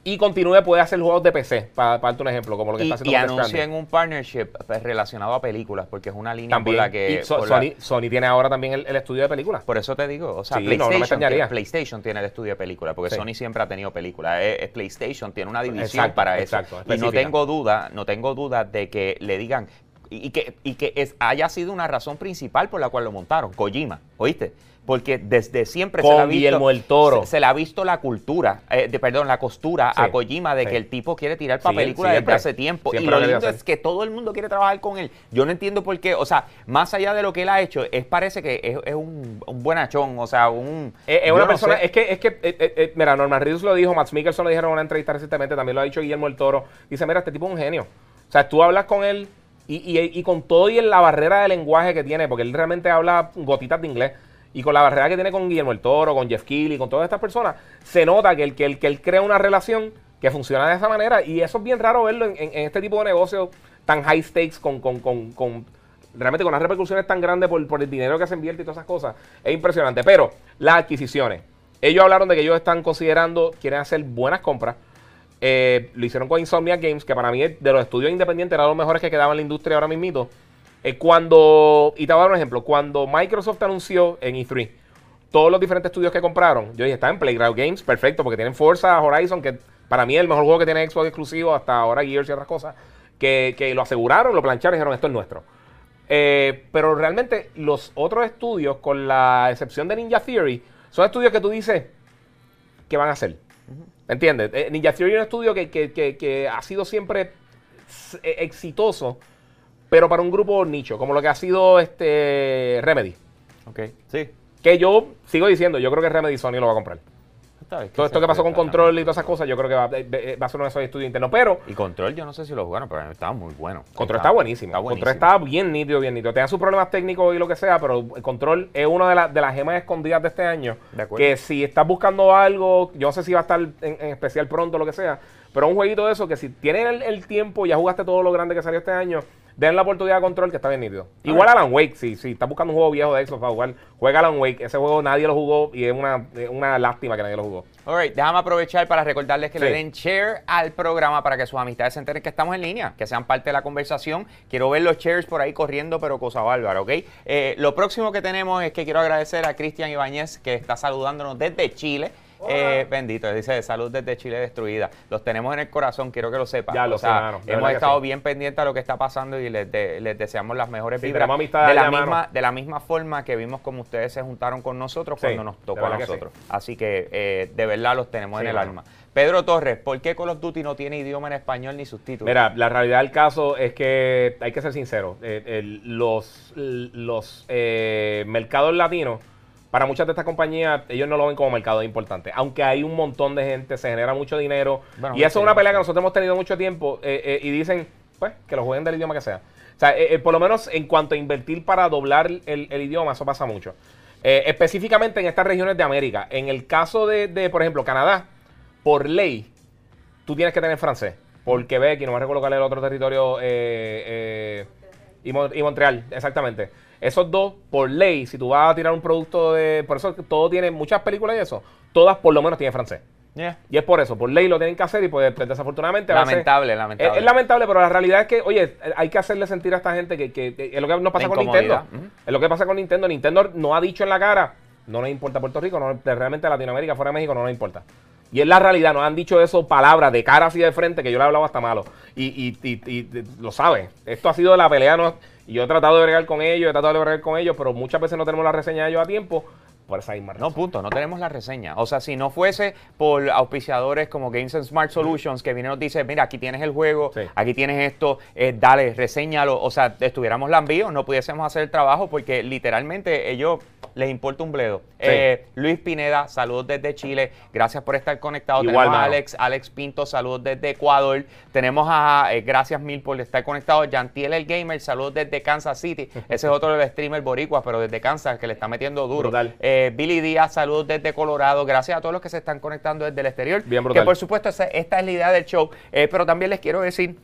Y continúe, puede hacer juegos de PC, para, para darte un ejemplo, como lo que Y, está haciendo y anuncien un partnership pues, relacionado a películas, porque es una línea También. por la que... y So- por la- Sony, tiene ahora también el, el estudio de películas. Por eso te digo, o sea, Sí, no, no me PlayStation, extrañaría. tiene, PlayStation tiene el estudio de películas, porque Sí. Sony siempre ha tenido películas. Eh, eh, PlayStation tiene una división Exacto, para eso. exacto, y no específica. tengo duda, no tengo duda de que le digan y, que, y que es, haya sido una razón principal por la cual lo montaron, Kojima, ¿oíste? Porque desde siempre se le ha visto, Guillermo del Toro. Se, se le ha visto la cultura, eh, de, perdón, la costura Sí, a Kojima de sí. que el tipo quiere tirar para Sí, películas siempre. desde hace tiempo. Siempre y lo lindo es que todo el mundo quiere trabajar con él. Yo no entiendo por qué, o sea, más allá de lo que él ha hecho, es parece que es, es un, un buenachón, o sea, un... Es, es una no persona, sé. es que, es que, eh, eh, eh, mira, Norman Reedus lo dijo, Max Mikkelson lo dijeron en una entrevista recientemente, también lo ha dicho Guillermo el Toro. Dice, mira, este tipo es un genio. O sea, tú hablas con él y, y- y con todo y en la barrera de lenguaje que tiene, porque él realmente habla gotitas de inglés, y con la barrera que tiene con Guillermo el Toro, con Jeff Keighley, con todas estas personas, se nota que él, que él, que él crea una relación que funciona de esa manera, y eso es bien raro verlo en, este tipo de negocios tan high stakes, con, con, con, con- realmente con las repercusiones tan grandes por el dinero que se invierte y todas esas cosas. Es impresionante. Pero las adquisiciones. Ellos hablaron de que ellos están considerando, quieren hacer buenas compras. Eh, lo hicieron con Insomniac Games, que para mí de los estudios independientes era los mejores que quedaban en la industria ahora mismito. Eh, cuando, y te voy a dar un ejemplo, cuando Microsoft anunció en E3 todos los diferentes estudios que compraron, yo dije, está en Playground Games, perfecto, porque tienen Forza Horizon, que para mí es el mejor juego que tiene Xbox exclusivo hasta ahora Gears y otras cosas, que, que lo aseguraron, lo plancharon y dijeron, esto es nuestro. Eh, pero realmente los otros estudios, con la excepción de Ninja Theory, son estudios que tú dices, ¿qué van a hacer? ¿Entiendes? Eh, Ninja Theory es un estudio que, que- que- que ha sido siempre eh, exitoso, pero para un grupo nicho, como lo que ha sido este Remedy. Ok, sí. Que yo sigo diciendo, yo creo que Remedy Sony lo va a comprar. Todo esto que pasó con Control y todas esas cosas, yo creo que va, eh, eh, va a ser uno de esos estudios internos. Pero Y Control, yo no sé si lo jugaron, pero estaba muy bueno. Control está buenísimo. Está Control está bien nítido, bien nítido. Tenga sus problemas técnicos y lo que sea, pero el Control es una de, las de las gemas escondidas de este año. De acuerdo. Que si estás buscando algo, yo no sé si va a estar en, en especial pronto o lo que sea, pero un jueguito de eso que si tienes el, el tiempo, ya jugaste todo lo grande que salió este año, den la oportunidad de Control que está bien nítido. Igual Alan Wake, si, si estás buscando un juego viejo de Xbox para jugar, juega Alan Wake. Ese juego nadie lo jugó y es una, es una lástima que nadie lo jugó. Alright, déjame aprovechar para recordarles que le Sí. den share al programa para que sus amistades se enteren que estamos en línea, que sean parte de la conversación. Quiero ver los shares por ahí corriendo, pero cosa bárbara, ¿ok? Eh, lo próximo que tenemos es que quiero agradecer a Cristian Ibáñez, que está saludándonos desde Chile. Eh, bendito, dice salud desde Chile destruida. Los tenemos en el corazón, quiero que lo sepan. Ya lo O sé, sea, de hemos estado sí. bien pendientes a lo que está pasando y les, de- les deseamos las mejores Sí, vibras. de, la allá, mano. misma, de la misma forma que vimos como ustedes se juntaron con nosotros cuando nos tocó a que nosotros. Así que eh, de verdad los tenemos en el mano. alma. Pedro Torres, ¿por qué Call of Duty no tiene idioma en español ni subtítulos? Mira, la realidad del caso es que hay que ser sincero. eh, los eh, mercados latinos, para muchas de estas compañías, ellos no lo ven como mercado importante. Aunque hay un montón de gente, se genera mucho dinero. Bueno, y eso es una pelea que nosotros hemos tenido mucho tiempo. eh, eh, y dicen, pues, que lo jueguen del idioma que sea. O sea, eh, eh, por lo menos en cuanto a invertir para doblar el, el idioma, eso pasa mucho. Específicamente en estas regiones de América. En el caso de, de, por ejemplo, Canadá, por ley, tú tienes que tener francés. Por Quebec, y no me recuerdo cuál es el otro territorio, eh, eh, y, Mon- y Montreal, exactamente. Esos dos, por ley, si tú vas a tirar un producto de... Por eso todo tiene, muchas películas y eso, todas por lo menos tienen francés. Yeah. Y es por eso, por ley lo tienen que hacer y pues, pues, desafortunadamente... veces- Lamentable, es, lamentable. es lamentable, pero la realidad es que, oye, hay que hacerle sentir a esta gente que, que- que es lo que nos pasa con Nintendo. Es lo que pasa con Nintendo. Nintendo no ha dicho en la cara, no nos importa Puerto Rico, no, realmente Latinoamérica, fuera de México, no nos importa. Y es la realidad, nos han dicho eso palabras de cara así de frente que yo le he hablado hasta malo. Y, y, y, y lo saben. Esto ha sido la pelea. No, y yo he tratado de bregar con ellos, he tratado de bregar con ellos, pero muchas veces no tenemos la reseña de ellos a tiempo por esa misma No, punto, no tenemos la reseña. O sea, si no fuese por auspiciadores como Games and Smart Solutions, que vienen y nos dice, mira, aquí tienes el juego, aquí tienes esto, eh, dale, reseñalo. O sea, estuviéramos lambíos, no pudiésemos hacer el trabajo porque literalmente ellos les importa un bledo. Eh, Luis Pineda, saludos desde Chile. Gracias por estar conectado. Tenemos a Alex, Alex Pinto, saludos desde Ecuador. Tenemos a, eh, gracias mil por estar conectado. Yantiel el Gamer, saludos desde Kansas City. Ese es otro del streamer boricua, pero desde Kansas, que le está metiendo duro. Eh, Billy Díaz, saludos desde Colorado. Gracias a todos los que se están conectando desde el exterior. Bien brutal. Que por supuesto esta es la idea del show. pero también les quiero decir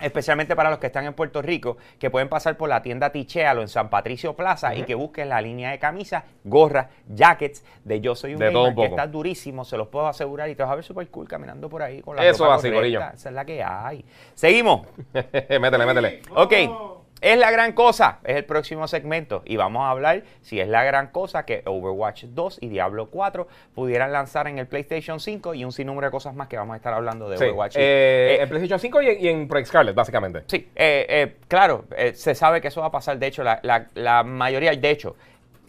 especialmente para los que están en Puerto Rico, que pueden pasar por la tienda Tichealo en San Patricio Plaza y que busquen la línea de camisas, gorras, jackets de Yo Soy un de Gamer, que está durísimo, se los puedo asegurar y te vas a ver súper cool caminando por ahí con la Eso así, Esa es la que hay. Seguimos. métele, métele. Ok. Es la gran cosa, es el próximo segmento y vamos a hablar si es la gran cosa que Overwatch 2 y Diablo 4 pudieran lanzar en el PlayStation 5 y un sinnúmero de cosas más que vamos a estar hablando de Overwatch. Eh, eh, en PlayStation 5 y, en Project Scarlet, básicamente. Sí, eh, claro, se sabe que eso va a pasar. De hecho, la, la mayoría, de hecho,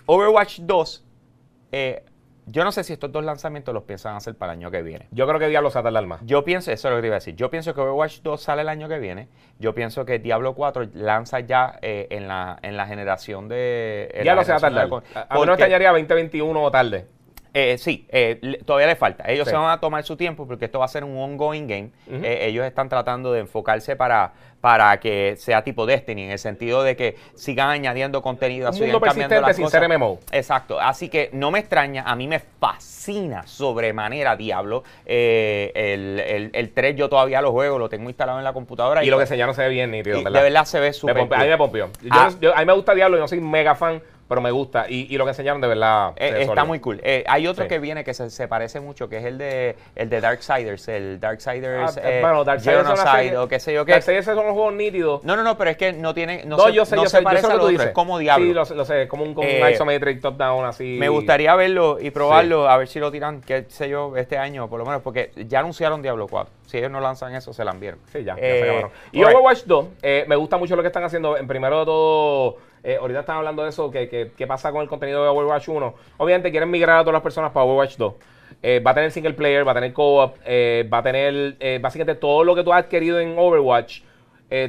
Overwatch 2 yo no sé si estos dos lanzamientos los piensan hacer para el año que viene. Yo creo que Diablo sale el alma. Yo pienso, eso es lo que iba a decir. Yo pienso que Overwatch 2 sale el año que viene. Yo pienso que Diablo 4 lanza ya eh, en, la, en la generación de. Diablo se va a tardar. A, no estallaría 2021 o tarde. Eh, sí, eh, todavía le falta. Ellos se van a tomar su tiempo porque esto va a ser un ongoing game. Eh, ellos están tratando de enfocarse para, para que sea tipo Destiny, en el sentido de que sigan añadiendo contenido. Un mundo persistente sin ser MMO. Exacto. Así que no me extraña, a mí me fascina sobremanera Diablo. el, el, 3 yo todavía lo juego, lo tengo instalado en la computadora. Y, lo que enseñaron se ve bien nítido, ¿verdad? De verdad se ve súper A mí me pompió. Ah. a mí me gusta Diablo, yo no soy mega fan pero me gusta. Y, lo que enseñaron de verdad. Eh, está muy cool. Eh, hay otro que viene que se, parece mucho, que es el de el de Darksiders, el Darksiders. Ah, eh, bueno, Darksiders Genocide, o qué sé yo qué. Darksiders son los juegos nítidos. No, no, no, pero es que no tiene. No, no yo sé, yo sé, parece yo sé lo que tú dices. Es como Diablo. Sí, lo, lo sé, como un, como un isometric top-down así. Me gustaría verlo y probarlo, a ver si lo tiran, qué sé yo, este año, por lo menos, porque ya anunciaron Diablo 4. Si ellos no lanzan eso, se la enviaron. Sí, ya. ya y Overwatch 2, me gusta mucho lo que están haciendo. En primero de todo eh, ahorita están hablando de eso, que, pasa con el contenido de Overwatch 1. Obviamente quieren migrar a todas las personas para Overwatch 2. Eh, va a tener single player, va a tener co-op, eh, va a tener básicamente todo lo que tú has adquirido en Overwatch,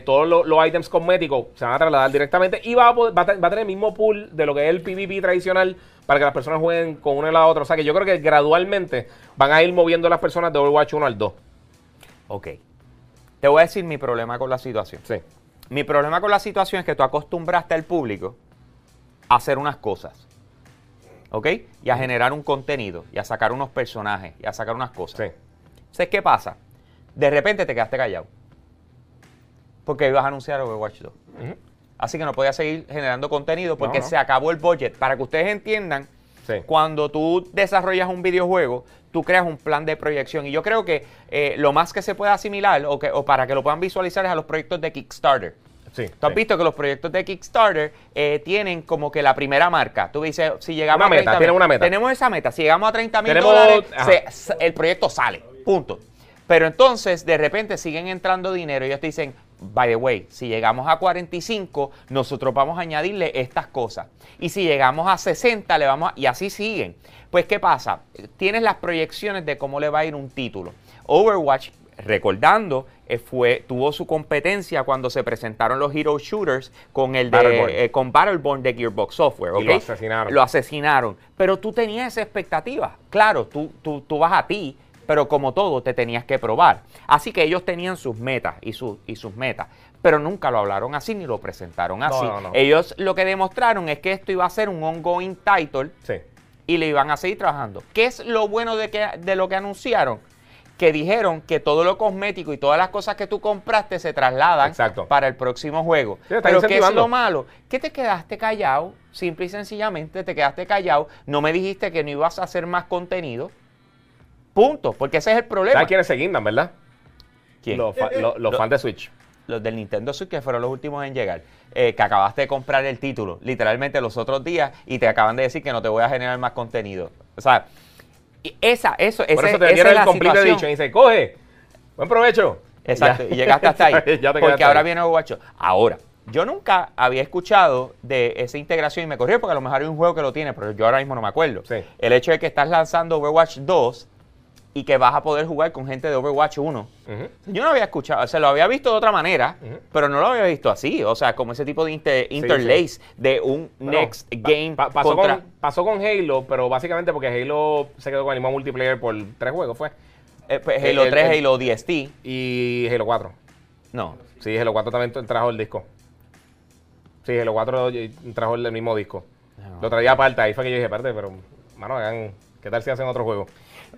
todos los items cosméticos se van a trasladar directamente y va a, va, a, tener el mismo pool de lo que es el PvP tradicional para que las personas jueguen con una y la otra. O sea que yo creo que gradualmente van a ir moviendo las personas de Overwatch 1 al 2. Ok. Te voy a decir mi problema con la situación. Sí. Mi problema con la situación es que tú acostumbraste al público a hacer unas cosas. ¿Ok? Y a generar un contenido, y a sacar unos personajes, y a sacar unas cosas. Sí. Entonces, ¿qué pasa? De repente te quedaste callado. Porque ibas a anunciar Overwatch 2. Así que no podías seguir generando contenido porque se acabó el budget. Para que ustedes entiendan, cuando tú desarrollas un videojuego, tú creas un plan de proyección. Y yo creo que eh, lo más que se puede asimilar o, que, o para que lo puedan visualizar es a los proyectos de Kickstarter. Sí, Tú has visto que los proyectos de Kickstarter eh, tienen como que la primera marca. Tú dices, si llegamos a 30 meta, una meta. Tenemos esa meta. Si llegamos a 30 mil dólares, el proyecto sale. Punto. Pero entonces, de repente, siguen entrando dinero y ellos te dicen, by the way, si llegamos a 45, nosotros vamos a añadirle estas cosas. Y si llegamos a 60, le vamos a... Y así siguen. Pues, ¿qué pasa? Tienes las proyecciones de cómo le va a ir un título. Overwatch, recordando, eh, fue, tuvo su competencia cuando se presentaron los Hero Shooters con el de Battleborn, eh, con Battleborn de Gearbox Software. Y lo asesinaron. Lo asesinaron. Pero tú tenías esa expectativa. Claro, tú, tú, tú vas a ti pero como todo te tenías que probar. Así que ellos tenían sus metas y, y sus metas, pero nunca lo hablaron así ni lo presentaron así. Ellos lo que demostraron es que esto iba a ser un ongoing title y le iban a seguir trabajando. ¿Qué es lo bueno de, que, de lo que anunciaron? que dijeron que todo lo cosmético y todas las cosas que tú compraste se trasladan para el próximo juego. Pero ¿qué es lo malo? Que te quedaste callado, simple y sencillamente te quedaste callado, no me dijiste que no ibas a hacer más contenido, Punto, porque ese es el problema. ¿Sabes quiénes se guindan, verdad? ¿Quién? Los, fans de Switch. los del Nintendo Switch, que fueron los últimos en llegar, eh, que acabaste de comprar el título, literalmente los otros días, y te acaban de decir que no te voy a generar más contenido. O sea, y esa, eso, Por ese- eso te esa dieron es la el complete situación. edition y dice, coge, buen provecho. Exacto, Ya. y llegaste hasta ahí. Ya te porque ahora ahí. viene Overwatch. Ahora, yo nunca había escuchado de esa integración y me corrió porque a lo mejor hay un juego que lo tiene, pero yo ahora mismo no me acuerdo. Sí. El hecho de que estás lanzando Overwatch 2 y que vas a poder jugar con gente de Overwatch 1. Ujú. Yo no había escuchado, o sea, lo había visto de otra manera, pero no lo había visto así. O sea, como ese tipo de inter- interlace de un next pa- game pa- pasó, contra... con, pasó con Halo, pero básicamente porque Halo se quedó con el mismo multiplayer por tres juegos, fue. eh, pues, Halo el- 3, el- Halo DST. Y Halo 4. No. Sí, Halo 4 también trajo el disco. Sí, Halo 4 trajo el mismo disco. No. Lo traía aparte, ahí fue que yo dije, aparte, pero, mano, hagan, ¿qué tal si hacen otro juego?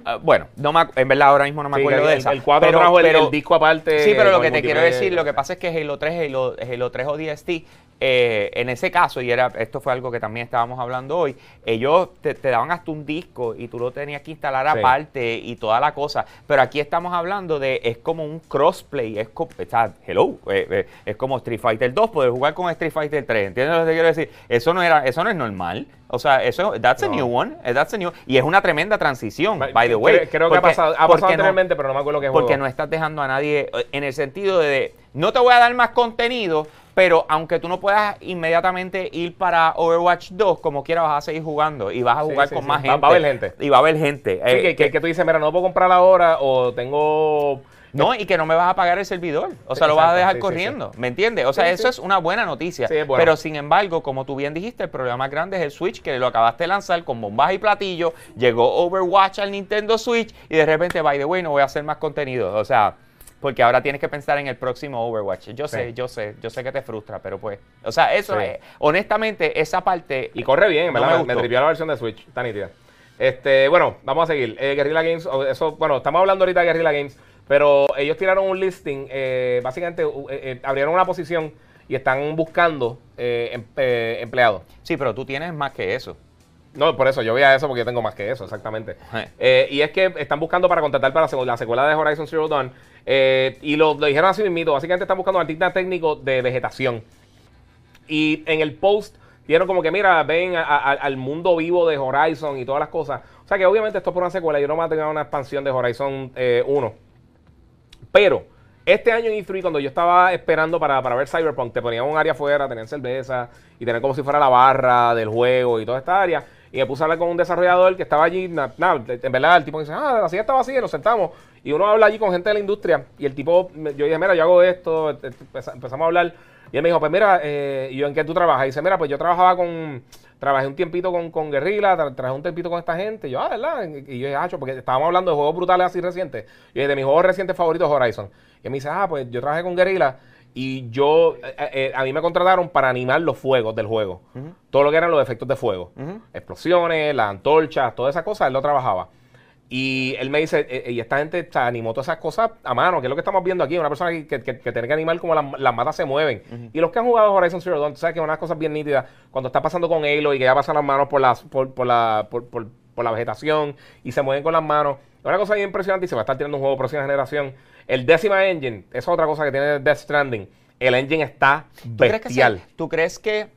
Ah, bueno, no me en verdad ahora mismo no me Sí, acuerdo que de el- esa. el 4 pero- trajo el- pero- el disco aparte Sí, pero lo que el te quiero decir, lo que pasa es que Halo 3, Halo, Halo 3 o DST, eh, en ese caso, y era esto fue algo que también estábamos hablando hoy, ellos te, te daban hasta un disco y tú lo tenías que instalar Sí. aparte y toda la cosa. Pero aquí estamos hablando de, es como un crossplay, es como, está, hello, eh, eh, es como Street Fighter 2, poder jugar con Street Fighter 3, ¿entiendes lo que te quiero decir? Eso no era, eso no es normal. O sea, eso, that's a No. new one, that's a new, y es una tremenda transición, by the Creo- way. Creo, que ha pasado, ha pasado no- anteriormente, pero no me acuerdo qué porque juego. no estás dejando a nadie en el sentido de, no te voy a dar más contenido, pero aunque tú no puedas inmediatamente ir para Overwatch 2, como quiera vas a seguir jugando y vas a jugar sí, con sí. más Va- gente. va a haber gente. Y va a haber gente. Eh, que, que, que tú dices, mira, no puedo comprar ahora o tengo... no, y que no me vas a pagar el servidor. O sea, lo vas a dejar corriendo. ¿Me entiendes? O sea, eso es una buena noticia. Sí, es bueno. Pero sin embargo, como tú bien dijiste, el problema más grande es el Switch, que lo acabaste de lanzar con bombas y platillos. Llegó Overwatch al Nintendo Switch y de repente, by the way, no voy a hacer más contenido. O sea, porque ahora tienes que pensar en el próximo Overwatch. Yo sé, yo sé, yo sé que te frustra, pero pues. O sea, eso Sí. es. Honestamente, esa parte. Y corre bien, en no ¿verdad? me me, la versión de Switch, está nítida. Este, bueno, vamos a seguir. Eh, Guerrilla Games, eso, bueno, estamos hablando ahorita de Guerrilla Games, pero ellos tiraron un listing, eh, básicamente uh, eh, eh, abrieron una posición y están buscando eh, em- eh, empleados. Sí, pero tú tienes más que eso. No, por eso, yo veía eso porque yo tengo más que eso, exactamente. Eh. Eh, y es que están buscando para contratar para la secuela de Horizon Zero Dawn. eh, y lo, lo dijeron así mismito. Básicamente están buscando un artista técnico de vegetación. Y en el post dieron como que, mira, ven a- a- al mundo vivo de Horizon y todas las cosas. O sea que obviamente esto es por una secuela. Yo no voy a tener una expansión de Horizon eh, 1. Pero este año en E3, cuando yo estaba esperando para, para ver Cyberpunk, te ponían un área afuera, tenían cerveza y tenían como si fuera la barra del juego y toda esta área. Y me puse a hablar con un desarrollador que estaba allí. na- en verdad, el tipo dice, ah, la silla está vacía, nos sentamos. Y uno habla allí con gente de la industria. Y el tipo, me- yo dije, mira, yo hago esto. este, empeza- Empezamos a hablar. Y él me dijo, pues mira, eh, ¿y yo en qué tú trabajas? Y dice, mira, pues yo trabajaba con. Trabajé un tiempito con, con Guerrilla, tra- trabajé un tiempito con esta gente. Y yo, ah, ¿verdad? Y yo dije, ah, porque estábamos hablando de juegos brutales así recientes. Y de mis juegos recientes favoritos Horizon. Y él me dice, ah, pues yo trabajé con Guerrilla. Y yo, eh, eh, a mí me contrataron para animar los fuegos del juego. Todo lo que eran los efectos de fuego. Explosiones, las antorchas, todas esas cosas, él lo trabajaba. Y él me dice, eh, y esta gente animó todas esas cosas a mano, que es lo que estamos viendo aquí, una persona que, que, tiene que animar como las, las matas se mueven. Y los que han jugado Horizon Zero Dawn, sabes que es una cosa bien nítida, cuando está pasando con Halo y que ya pasan las manos por, las, por, por la, por, por- por la vegetación y se mueven con las manos. Una cosa bien impresionante y se va a estar tirando un juego próxima generación. El décima engine, esa es otra cosa que tiene Death Stranding. El engine está ¿Tú crees, que bestial. ¿Tú crees que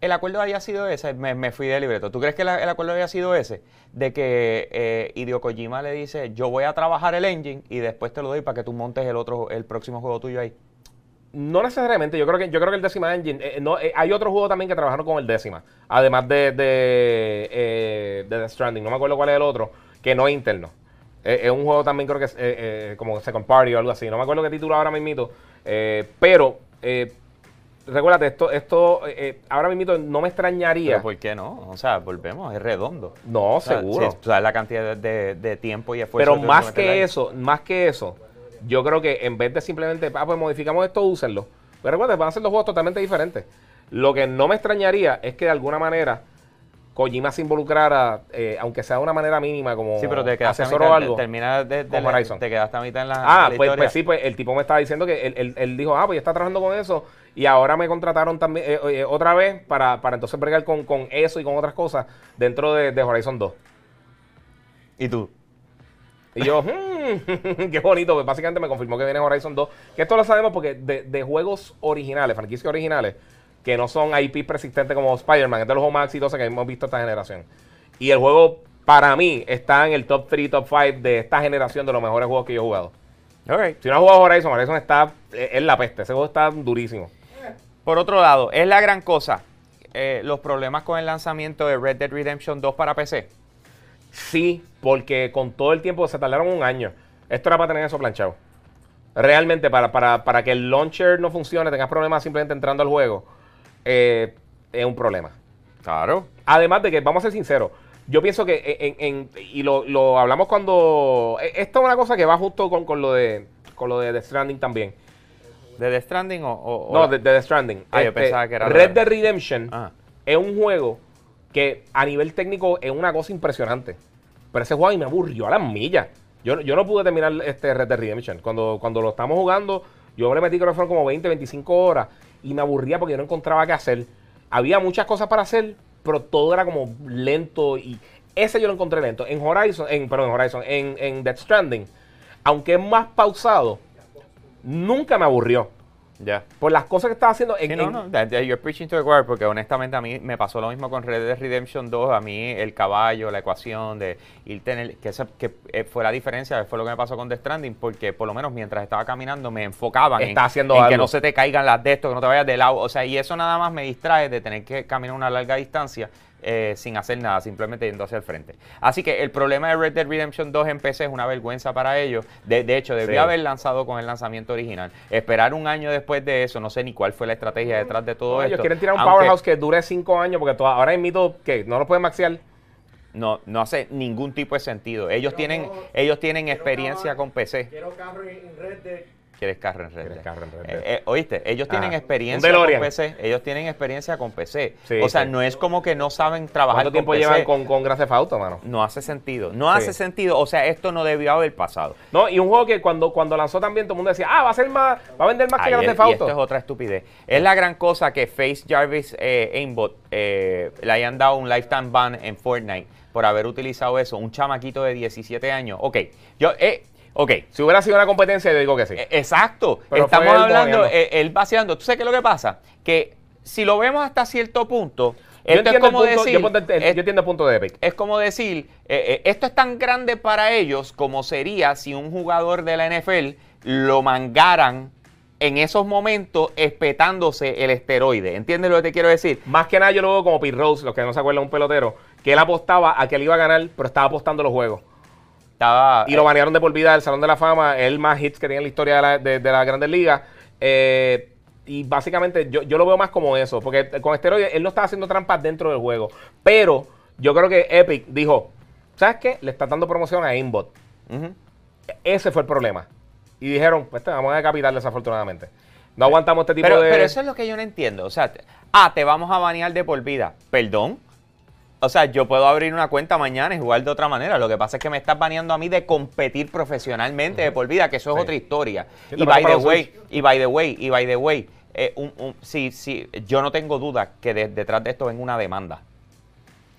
el acuerdo haya sido ese? Me, me fui de libreto. ¿Tú crees que la- el acuerdo haya sido ese? De que eh, Hideo Kojima le dice, yo voy a trabajar el engine y después te lo doy para que tú montes el otro, el próximo juego tuyo ahí. No necesariamente, yo creo que yo creo que el décima engine, eh, no, eh, hay otro juego también que trabajaron con el décima, además de de, eh, de Death Stranding, no me acuerdo cuál es el otro, que no es interno. Eh, es un juego también creo que es eh, eh, como Second Party o algo así, no me acuerdo qué título ahora mismito, eh, pero eh, recuérdate, esto, esto eh, ahora mismito no me extrañaría, Pero ¿por qué no? O sea, volvemos, es redondo. no, O sea, seguro. sí, o sea, la cantidad de, de- tiempo y esfuerzo. Pero que más que eso, más que eso, yo creo que en vez de simplemente, ah, pues modificamos esto, úsenlo. Pero recuerda, van a ser dos juegos totalmente diferentes. Lo que no me extrañaría es que de alguna manera Kojima se involucrara, eh, aunque sea de una manera mínima, como Sí, pero te quedaste asesor mitad, o algo. de, de la- Horizon. te quedaste a mitad en la, Ah, la pues, pues sí, pues el tipo me estaba diciendo que él, él- él dijo, ah, pues ya está trabajando con eso. Y ahora me contrataron también eh, eh, otra vez para, para entonces bregar con, con eso y con otras cosas dentro de, de Horizon 2. ¿Y tú? Y yo, hmm, Qué bonito, pues básicamente me confirmó que viene Horizon 2. Que esto lo sabemos porque de, de juegos originales, franquicias originales, que no son IP persistentes como Spider-Man, es de los juegos más exitosos que hemos visto esta generación. Y el juego, para mí, está en el top 3, top 5 de esta generación de los mejores juegos que yo he jugado. Ok. Si no has jugado Horizon, Horizon está, es es la peste. Ese juego está durísimo. Por otro lado, es la gran cosa. eh, los problemas con el lanzamiento de Red Dead Redemption 2 para PC. Sí, porque con todo el tiempo se tardaron un año. Esto era para tener eso planchado. Realmente, para, para, para que el launcher no funcione, tengas problemas simplemente entrando al juego, eh, es un problema. Claro. Además de que, vamos a ser sinceros, yo pienso que en, en- y lo, lo hablamos cuando. eh, Esto es una cosa que va justo con, con lo de con lo de The Stranding también. ¿De The Stranding o.? No, de, de The Stranding. Este, Ah, yo pensaba que era Red de- Dead Redemption Ajá. es un juego que a nivel técnico es una cosa impresionante. Pero ese juego a mí me aburrió a las millas. Yo, yo no pude terminar este Red Dead Redemption. Cuando, cuando lo estamos jugando, yo le metí creo que fueron como 20, 25 horas y me aburría porque yo no encontraba qué hacer. Había muchas cosas para hacer, pero todo era como lento y ese yo lo encontré lento. En Horizon, en, perdón, en Horizon, en, en Death Stranding, aunque es más pausado, nunca me aburrió. Ya. Por las cosas que estaba haciendo en, Sí, no, en- no, you're preaching to the choir, porque honestamente a mí me pasó lo mismo con Red Dead Redemption 2. A mí el caballo, la ecuación de ir tener, que, esa- que eh, fue la diferencia, fue lo que me pasó con The Stranding, porque por lo menos mientras estaba caminando me enfocaban en, Está haciendo en que algo. no se te caigan las de esto, que no te vayas de lado. O sea, y eso nada más me distrae de tener que caminar una larga distancia eh, sin hacer nada, simplemente yendo hacia el frente. Así que el problema de Red Dead Redemption 2 en PC es una vergüenza para ellos. De, de hecho, debió Sí. haber lanzado con el lanzamiento original. Esperar un año después de eso, no sé ni cuál fue la estrategia detrás de todo No, esto. ellos quieren tirar un Aunque powerhouse que dure 5 años porque to- ahora mito que no lo pueden maxear. No, no hace ningún tipo de sentido. Ellos Quiero tienen, ellos tienen experiencia carro- con PC. Quiero carro en en Red Dead. ¿Quieres carro en Red carro en Red Eh, eh, Oíste, ellos tienen experiencia con. PC. Ellos tienen experiencia con PC. Sí, o sea, sí. no es como que no saben trabajar ¿Cuánto con tiempo PC. llevan con, con Grand Theft Auto, mano? No hace sentido. No Sí. hace sentido. O sea, esto no debió haber pasado. No, y un juego que cuando, cuando lanzó también todo el mundo decía, ah, va a ser más, va a vender más que Grand Theft y esto es otra estupidez. Es la gran cosa que Face Jarvis eh, Aimbot eh, le hayan dado un lifetime ban en Fortnite por haber utilizado eso. Un chamaquito de 17 años. Ok, yo, eh, ok. Si hubiera sido una competencia, yo digo que sí. Eh, Exacto. Pero Estamos él hablando, eh, él vaciando. ¿Tú sabes qué es lo que pasa? Que si lo vemos hasta cierto punto, yo, esto es como punto, decir... yo, ponte el- es- yo entiendo el punto de Epic. es como decir, eh, eh, esto es tan grande para ellos como sería si un jugador de la NFL lo mangaran en esos momentos espetándose el esteroide. ¿Entiendes lo que te quiero decir? Más que nada yo lo veo como Pete Rose, los que no se acuerdan, un pelotero, que él apostaba a que él iba a ganar, pero estaba apostando los juegos. Estaba, Y lo banearon de por vida del Salón de la Fama, el más hits que tiene en la historia de la, de, de la Grandes Ligas. Eh, y básicamente yo, yo lo veo más como eso, porque con esteroides él no estaba haciendo trampas dentro del juego. Pero yo creo que Epic dijo, ¿sabes qué? Le está dando promoción a. Ujú. Ese fue el problema. Y dijeron, pues te vamos a decapitar desafortunadamente. No aguantamos este tipo pero, de... pero eso es lo que yo no entiendo. O sea, te- ah, te vamos a banear de por vida. ¿Perdón? O sea, yo puedo abrir una cuenta mañana y jugar de otra manera. Lo que pasa es que me estás baneando a mí de competir profesionalmente de por vida, que eso es Sí. otra historia. Y by the way, y by the way, y by the way, un- un- sí, sí, yo no tengo duda que de- detrás de esto venga una demanda.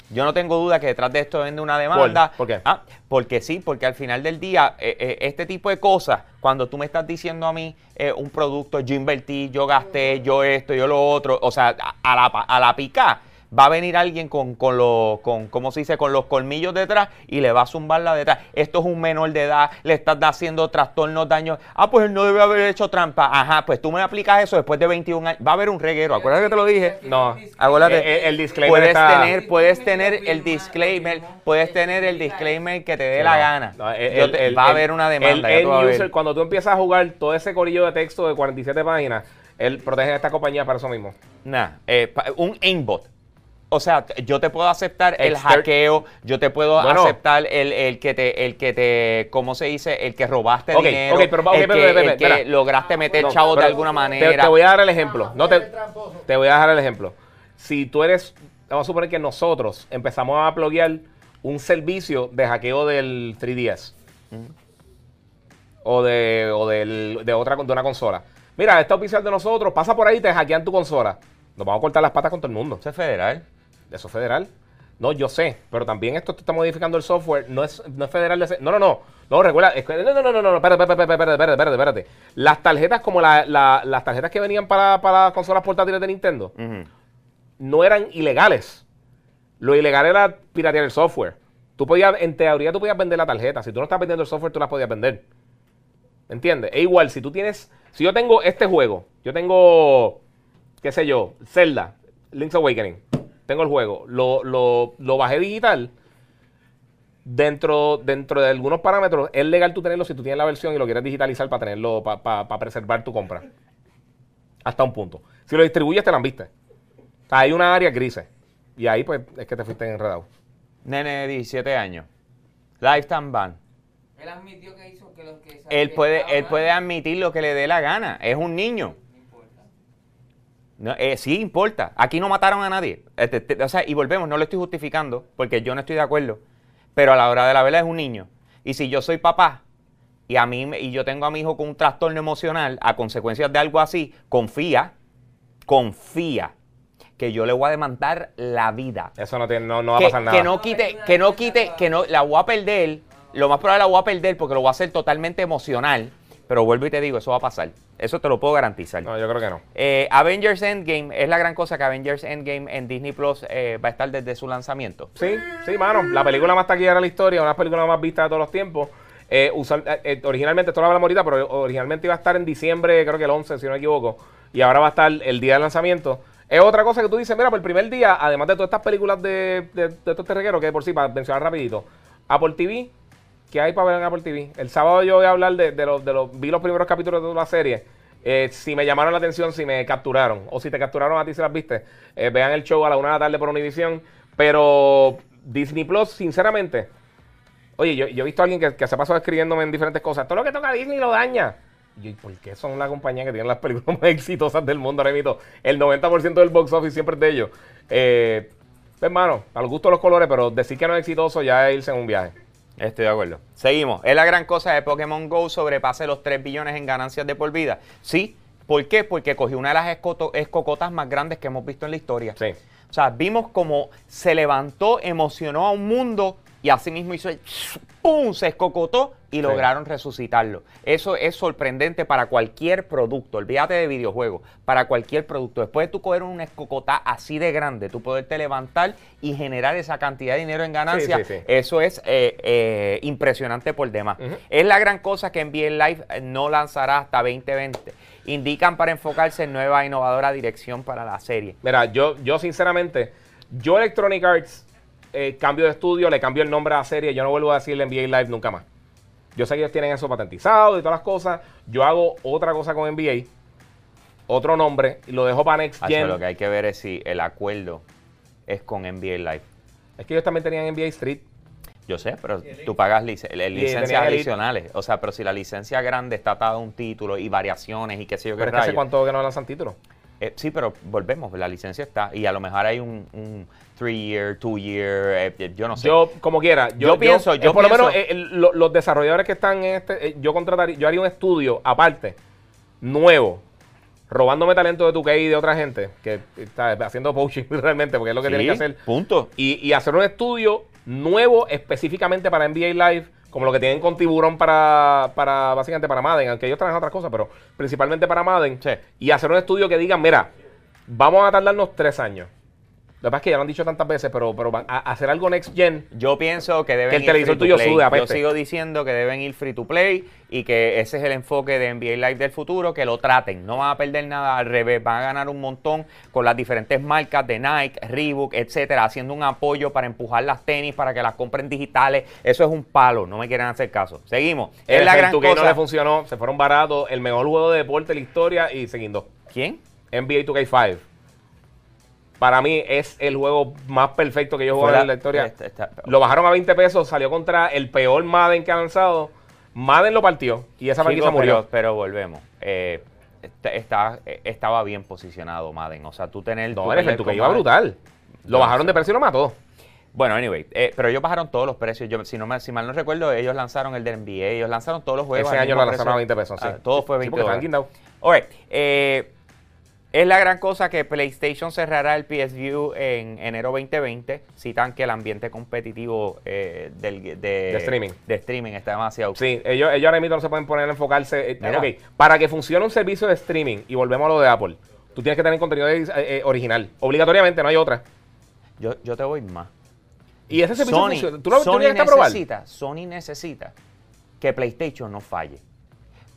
Yo no tengo duda que detrás de esto vende una demanda. ¿Por qué? Ah, porque sí, porque al final del día, eh, eh, este tipo de cosas, cuando tú me estás diciendo a mí eh, un producto, yo invertí, yo gasté, yo esto, yo lo otro, o sea, a, a la, a la pica, va a venir alguien con, con los, con, ¿cómo se dice? Con los colmillos detrás y le va a zumbar la detrás. Esto es un menor de edad, le estás haciendo trastornos, daños. Ah, pues él no debe haber hecho trampa. Ajá, pues tú me aplicas eso después de 21 años. Va a haber un reguero, acuérdate que te lo dije. No. Acuérdate, El- el disclaimer puedes está- tener, puedes tener el disclaimer, puedes tener el disclaimer que te dé la gana. No, el- Yo el- te- el- va a haber una demanda. El user, cuando tú empiezas a jugar todo ese corillo de texto de 47 páginas, él protege a esta compañía para eso mismo. Nah, eh, un aimbot. O sea, yo te puedo aceptar el Exter- hackeo, yo te puedo Bueno. aceptar el, el que te, el que te, ¿cómo se dice? El que robaste Ok, dinero, ok, pero ok, el, espera, que, el espera, que espera. lograste meter No, chavos de pero alguna te- manera. Te, voy a dar el ejemplo. No te, te voy a dar el ejemplo. Si tú eres, vamos a suponer que nosotros empezamos a pluguear un servicio de hackeo del 3DS o de, o del- de otra de una consola. Mira, esta oficial de nosotros pasa por ahí y te hackean tu consola. Nos vamos a cortar las patas con todo el mundo. Eso es federal. Eso es federal. No, yo sé, pero también esto está modificando el software. No es, no es federal. de no, no, no. No, que- no, no, no, no, no, espérate, espérate, espérate, espérate, espérate, espérate. Las tarjetas como la- la- las tarjetas que venían para, para las consolas portátiles de Nintendo no eran ilegales. Lo ilegal era piratear el software. Tú podías, en teoría, tú podías vender la tarjeta. Si tú no estás vendiendo el software, tú las podías vender. ¿Entiendes? E igual, si tú tienes, si yo tengo este juego, yo tengo, qué sé yo, Zelda, Link's Awakening, tengo el juego, lo, lo, lo bajé digital, dentro, dentro de algunos parámetros, es legal tú tenerlo si tú tienes la versión y lo quieres digitalizar para tenerlo, para preservar tu compra. Hasta un punto. Si lo distribuyes, te la viste. O sea, hay una área grises. Y ahí, pues, es que te fuiste enredado. Nene de 17 años. Lifetime ban. Él admitió que hizo que los que Él que puede, él puede admitir lo que le dé la gana. Es un niño. No eh, sí importa. Aquí no mataron a nadie. Este, te- o sea, y volvemos, no lo estoy justificando porque yo no estoy de acuerdo. Pero a la hora de la verdad es un niño. Y si yo soy papá y a mí y yo tengo a mi hijo con un trastorno emocional a consecuencias de algo así, confía, confía que yo le voy a demandar la vida. Eso no, tiene, no, no va a que, pasar nada. que no quite, que no quite, que no, la voy a perder. Lo más probable la voy a perder porque lo voy a hacer totalmente emocional. Pero vuelvo y te digo, eso va a pasar. Eso te lo puedo garantizar. No, yo creo que no. Eh, Avengers Endgame es la gran cosa que Avengers Endgame en Disney Plus eh, va a estar desde su lanzamiento. Sí, sí, mano. La película más taquillera de la historia, una película más vista de todos los tiempos. Eh, eh, originalmente, esto lo hablamos ahorita, pero originalmente iba a estar en diciembre, creo que el 11, si no me equivoco. Y ahora va a estar el día de lanzamiento. Es otra cosa que tú dices, mira, por el primer día, además de todas estas películas de, de, de estos terregueros, que por sí, para mencionar rapidito, Apple TV, ¿qué hay para ver en Apple TV? El sábado yo voy a hablar de, los, de los, vi los primeros capítulos de toda la serie. Eh, si me llamaron la atención, si me capturaron, o si te capturaron a ti, si las viste, eh, vean el show a la una de la tarde por Univision. Pero Disney Plus, sinceramente, Oye, yo, he visto a alguien que, que se pasó escribiéndome en diferentes cosas. Todo lo que toca Disney lo daña. Y yo, ¿y ¿por qué son la compañía que tiene las películas más exitosas del mundo? Ahora mismo, el 90% del box office siempre es de ellos. Eh, hermano, a los gustos los colores, pero decir que no es exitoso ya es irse en un viaje. Estoy de acuerdo. Seguimos. ¿Es la gran cosa de Pokémon Go sobrepase los 3 billones en ganancias de por vida? Sí. ¿Por qué? Porque cogió una de las escocotas más grandes que hemos visto en la historia. Sí. O sea, vimos como se levantó, emocionó a un mundo y así mismo hizo el ¡pum! Se escocotó y lograron resucitarlo. Eso es sorprendente para cualquier producto. Olvídate de videojuegos. Para cualquier producto. Después de tú coger una escocota así de grande, tú poderte levantar y generar esa cantidad de dinero en ganancia, Sí, sí, sí. eso es eh, eh, impresionante por demás. Es la gran cosa que NBA Live eh, no lanzará hasta 2020. Indican para enfocarse en nueva e innovadora dirección para la serie. Mira, yo, yo sinceramente, yo Electronic Arts, eh, cambio de estudio, le cambio el nombre a la serie, yo no vuelvo a decirle NBA Live nunca más. Yo sé que ellos tienen eso patentizado y todas las cosas. Yo hago otra cosa con NBA, otro nombre, y lo dejo para Next Gen. lo que hay que ver es si el acuerdo es con NBA Live. Es que ellos también tenían NBA Street. Yo sé, pero tú pagas lic- le- licencias adicionales. O sea, pero si la licencia grande está atada a un título y variaciones y qué sé yo qué Pero es que hace cuánto que no lanzan títulos. Eh, sí, pero volvemos, la licencia está. Y a lo mejor hay un, un three year, two year, eh, yo no sé. Yo, como quiera, yo, Yo pienso- eh, yo por lo menos eh, lo- los desarrolladores que están en este, eh, yo contrataría, yo haría un estudio aparte, nuevo, robándome talento de tu y de otra gente, que está haciendo poaching realmente, porque es lo que Sí, tienen que hacer. Punto. Y, y hacer un estudio nuevo específicamente para NBA Live, como lo que tienen con Tiburón para, para básicamente para Madden, aunque ellos trabajan otras cosas, pero principalmente para Madden. Sí. Y hacer un estudio que digan, mira, vamos a tardarnos tres años. Lo que pasa es que ya lo han dicho tantas veces, pero, pero van a hacer algo next gen. Yo pienso que deben Que el ir televisor free to tuyo play. Yo sigo diciendo que deben ir free to play y que ese es el enfoque de NBA Live del futuro, que lo traten. No van a perder nada, al revés, van a ganar un montón con las diferentes marcas de Nike, Reebok, etcétera, haciendo un apoyo para empujar las tenis, para que las compren digitales. Eso es un palo, no me quieren hacer caso. Seguimos. Es El la gran 2K no cosa. le funcionó, se fueron baratos, el mejor juego de deporte de la historia y se guindó. ¿Quién? NBA 2K5. Para mí es el juego más perfecto que yo he jugado en la historia. Este- está- Lo bajaron a 20 pesos, salió contra el peor Madden que ha lanzado. Madden lo partió y esa franquicia murió. Pero, pero volvemos. Eh, estaba bien posicionado Madden. O sea, tú tener. No, tú el perder que iba brutal. Lo bajaron de precio y lo mató. Bueno, anyway, eh, pero ellos bajaron todos los precios. Yo, si, no me- si mal no recuerdo, ellos lanzaron el del NBA, ellos lanzaron todos los juegos. Ese año lo lanzaron a 20 pesos, sí. Ah, todo fue Sí, 20 porque estaban dólares. guindados. Alright, eh, Es la gran cosa que PlayStation cerrará el PS View en enero 2020. Citan que el ambiente competitivo eh, del, de, De streaming. de streaming está demasiado. Sí, ellos, ellos ahora mismo no se pueden poner a enfocarse. eh, para que funcione un servicio de streaming, y volvemos a lo de Apple, tú tienes que tener contenido eh, eh, original. Obligatoriamente, no hay otra. Yo, yo te voy más. Y ese servicio Sony, funciona. ¿Tú lo Sony probar? necesita, Sony necesita que PlayStation no falle.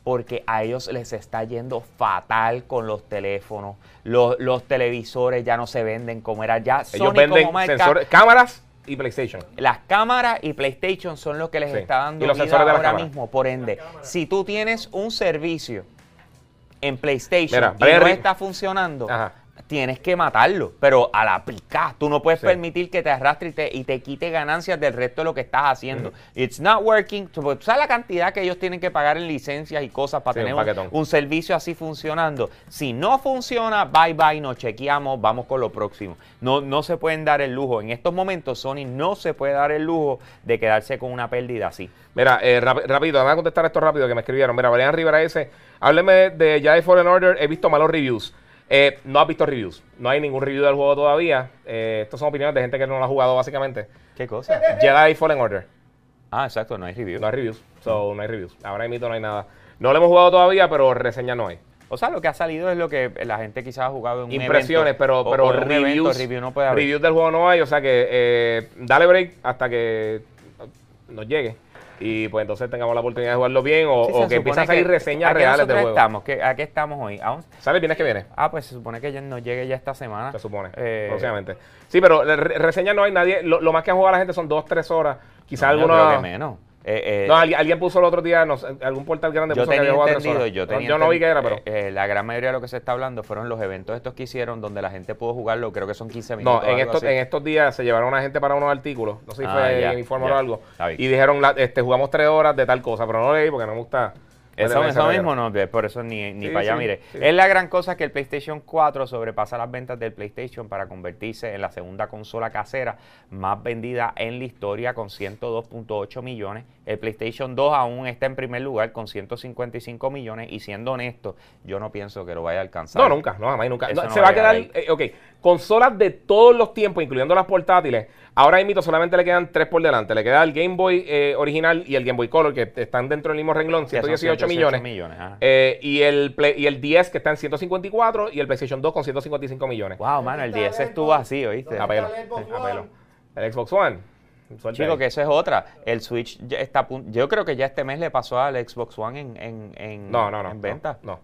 Porque a ellos les está yendo fatal con los teléfonos. Los, los televisores ya no se venden como era ya. Sony Ellos venden como marca, sensores, cámaras y PlayStation. Las cámaras y PlayStation son los que les Sí. está dando Y los vida sensores de las ahora cámaras. mismo. Por ende, si tú tienes un servicio en PlayStation Mira, y no está funcionando, Ajá. Tienes que matarlo. Pero a la pica, tú no puedes Sí. permitir que te arrastre y te, y te quite ganancias del resto de lo que estás haciendo. It's not working. Tú tú sabes la cantidad que ellos tienen que pagar en licencias y cosas para Sí, tener un servicio así funcionando. Si no funciona, bye bye, nos chequeamos, vamos con lo próximo. No, no se pueden dar el lujo. En estos momentos, Sony no se puede dar el lujo de quedarse con una pérdida así. Mira, eh, rápido, vamos a contestar esto rápido que me escribieron. Mira, Brian Rivera ese, hábleme de Jedi Fallen Order, he visto malos reviews. Eh, no has visto reviews, no hay ningún review del juego todavía. Eh, estas son opiniones de gente que no lo ha jugado básicamente. ¿Qué cosa? Jedi Fallen Order, Ah, exacto, no hay review. no hay reviews, so no hay reviews. Ahora mismo no hay nada. No lo hemos jugado todavía, pero reseña no hay. O sea, lo que ha salido es lo que la gente quizás ha jugado en un Impresiones, evento, pero, pero o evento, reviews, review no puede haber. reviews del juego no hay, o sea que eh, dale break hasta que nos llegue. Y pues entonces tengamos la oportunidad de jugarlo bien o, Sí, o se que empiecen a salir que- reseñas ¿a qué reales nosotros juego. Estamos? ¿Qué- ¿A qué estamos hoy? ¿A once? ¿Sale el viernes que viene? Ah, pues se supone que ya nos llegue ya esta semana. Se supone, Eh, próximamente. Sí, pero re- reseñas no hay nadie. Lo, lo más que han jugado la gente son dos, tres horas. Quizás no, yo alguna. creo que menos. Eh, eh, No, alguien, alguien puso el otro día, no algún portal grande yo puso que tenía tres entendido, horas. yo No, tenía yo no vi que era, pero. eh, eh, la gran mayoría de lo que se está hablando fueron los eventos estos que hicieron donde la gente pudo jugarlo, creo que son 15 minutos. No, en estos, en estos días se llevaron a gente para unos artículos. No sé si Ah, fue ya, en Informe ya. o algo. Y dijeron, la- este, jugamos tres horas de tal cosa, pero no leí porque no me gusta. Eso, eso mismo no, por eso ni, ni Sí, para allá, sí, mire. sí. Es la gran cosa que el PlayStation 4 sobrepasa las ventas del PlayStation para convertirse en la segunda consola casera más vendida en la historia con 102.8 millones. El PlayStation 2 aún está en primer lugar con 155 millones y siendo honesto, yo no pienso que lo vaya a alcanzar. No, nunca, no, jamás nunca. Eso No, no se va a quedar, eh, ok, consolas de todos los tiempos, incluyendo las portátiles. Ahora mismo solamente le quedan tres por delante. Le queda el Game Boy eh, original y el Game Boy Color, que están dentro del mismo renglón, Que son 118 millones. ajá. Eh, y, el Play- y el 10 que está en 154 y el PlayStation 2 con 155 millones. Wow, mano, el 10 estuvo así, ¿oíste? A pelo, el Xbox a pelo. El Xbox One. Suerte Chico, ahí. que eso es otra. El Switch ya está Yo creo que ya este mes le pasó al Xbox One en, en, en, No, no, no. en no, venta. No.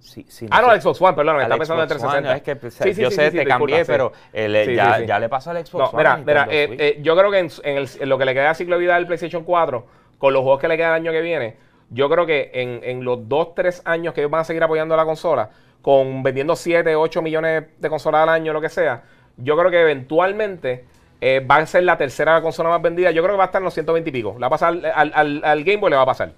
Sí, sí, Ah, no, el Xbox One, perdón, me está pensando en Xbox 360. One, es que pues, Sí, sí, yo sí, sé, sí, te cambié, pero el- Sí, ya, ya le pasó al Xbox No, One. mira, mira, eh, eh, yo creo que en, en el- en lo que le queda de ciclo de vida del PlayStation 4, con los juegos que le queda el año que viene, yo creo que en, en los 2, 3 años que ellos van a seguir apoyando la consola, con vendiendo 7, 8 millones de consolas al año, lo que sea, yo creo que eventualmente eh, va a ser la tercera consola más vendida. Yo creo que va a estar en los 120 y pico. Le va a pasar al, al- al Game Boy, le va a pasar.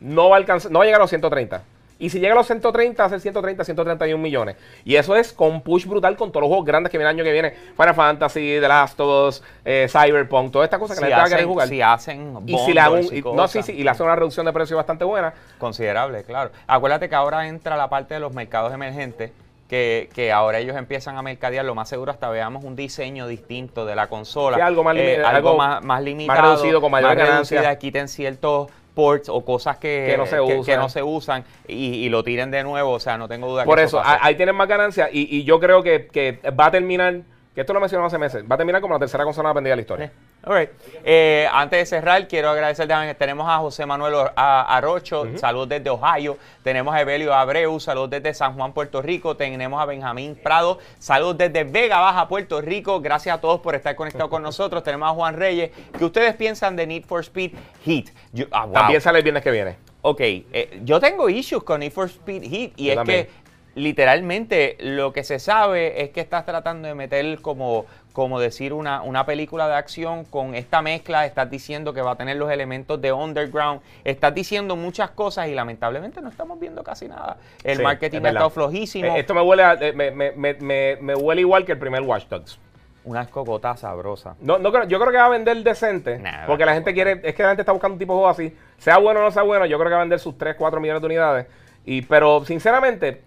No va a alcanzar, no va a llegar a los 130. Y si llega a los 130, va a ser 130, 131 millones. Y eso es con push brutal con todos los juegos grandes que vienen el año que viene. Final Fantasy, The Last of Us, eh, Cyberpunk, todas estas cosas que si la gente va a querer jugar. si hacen y si le hago y no, sí, sí, y le hacen una reducción de precio bastante buena. Considerable, claro. Acuérdate que ahora entra la parte de los mercados emergentes, que, que ahora ellos empiezan a mercadear, lo más seguro hasta veamos un diseño distinto de la consola. Sí, algo más limi- algo, algo más, más limitado. reducido, con mayor más ganancia. reducida, quiten ciertos ports o cosas que, Que no se que- usan. no se usan y, y lo tiren de nuevo, o sea, no tengo duda Por que eso, a- ahí tienen más ganancias. Y, y yo creo que, que va a terminar, que esto lo mencionamos hace meses, va a terminar como la tercera consola vendida de la historia. All right. Eh, antes de cerrar, quiero agradecer también. Tenemos a José Manuel Or- a- Arocho, salud desde Ohio. Tenemos a Evelio Abreu, salud desde San Juan, Puerto Rico. Tenemos a Benjamín Prado, salud desde Vega Baja, Puerto Rico. Gracias a todos por estar conectados con nosotros. Tenemos a Juan Reyes. ¿Qué ustedes piensan de Need for Speed Heat? Yo- ah, wow. También sale el viernes que viene. Ok, eh, yo tengo issues con Need for Speed Heat y Yo es también. que literalmente lo que se sabe es que estás tratando de meter como, como decir una, una película de acción con esta mezcla, estás diciendo que va a tener los elementos de underground, estás diciendo muchas cosas y lamentablemente no estamos viendo casi nada. El Sí, marketing es ha estado flojísimo, Eh, esto me huele, a- eh, me, me- me- me- me huele igual que el primer Watch Dogs. una escocota sabrosa. No, no creo- yo creo que va a vender decente. Nah, porque la gente quiere, es que la gente está buscando un tipo de juego así. Sea bueno o no sea bueno, yo creo que va a vender sus 3, 4 millones de unidades. Y, pero sinceramente,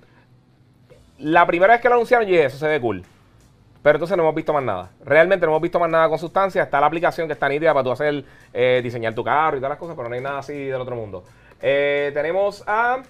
la primera vez que lo anunciaron, yo dije, eso se ve cool. Pero entonces no hemos visto más nada. Realmente no hemos visto más nada con sustancia. Está la aplicación que está nítida para tú hacer, eh, diseñar tu carro y todas las cosas, pero no hay nada así del otro mundo. Eh, tenemos a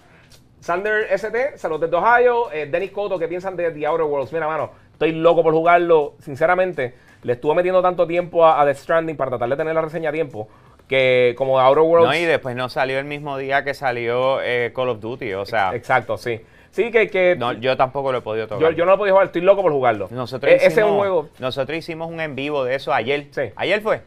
Sander ST, saludos desde Ohio. Eh, Dennis Cotto, ¿qué piensan de The Outer Worlds? Mira, mano, estoy loco por jugarlo. Sinceramente, le estuve metiendo tanto tiempo a, a Death Stranding para tratar de tener la reseña a tiempo. Que como The Outer Worlds. No, y después no salió el mismo día que salió eh, Call of Duty, o sea, Exacto, sí. Sí, que, que no, yo tampoco lo he podido tocar. yo, yo no lo puedo jugar, estoy loco por jugarlo. Nosotros E- ese es hicimos, un juego. Nosotros hicimos un en vivo de eso ayer. Sí. ¿Ayer fue?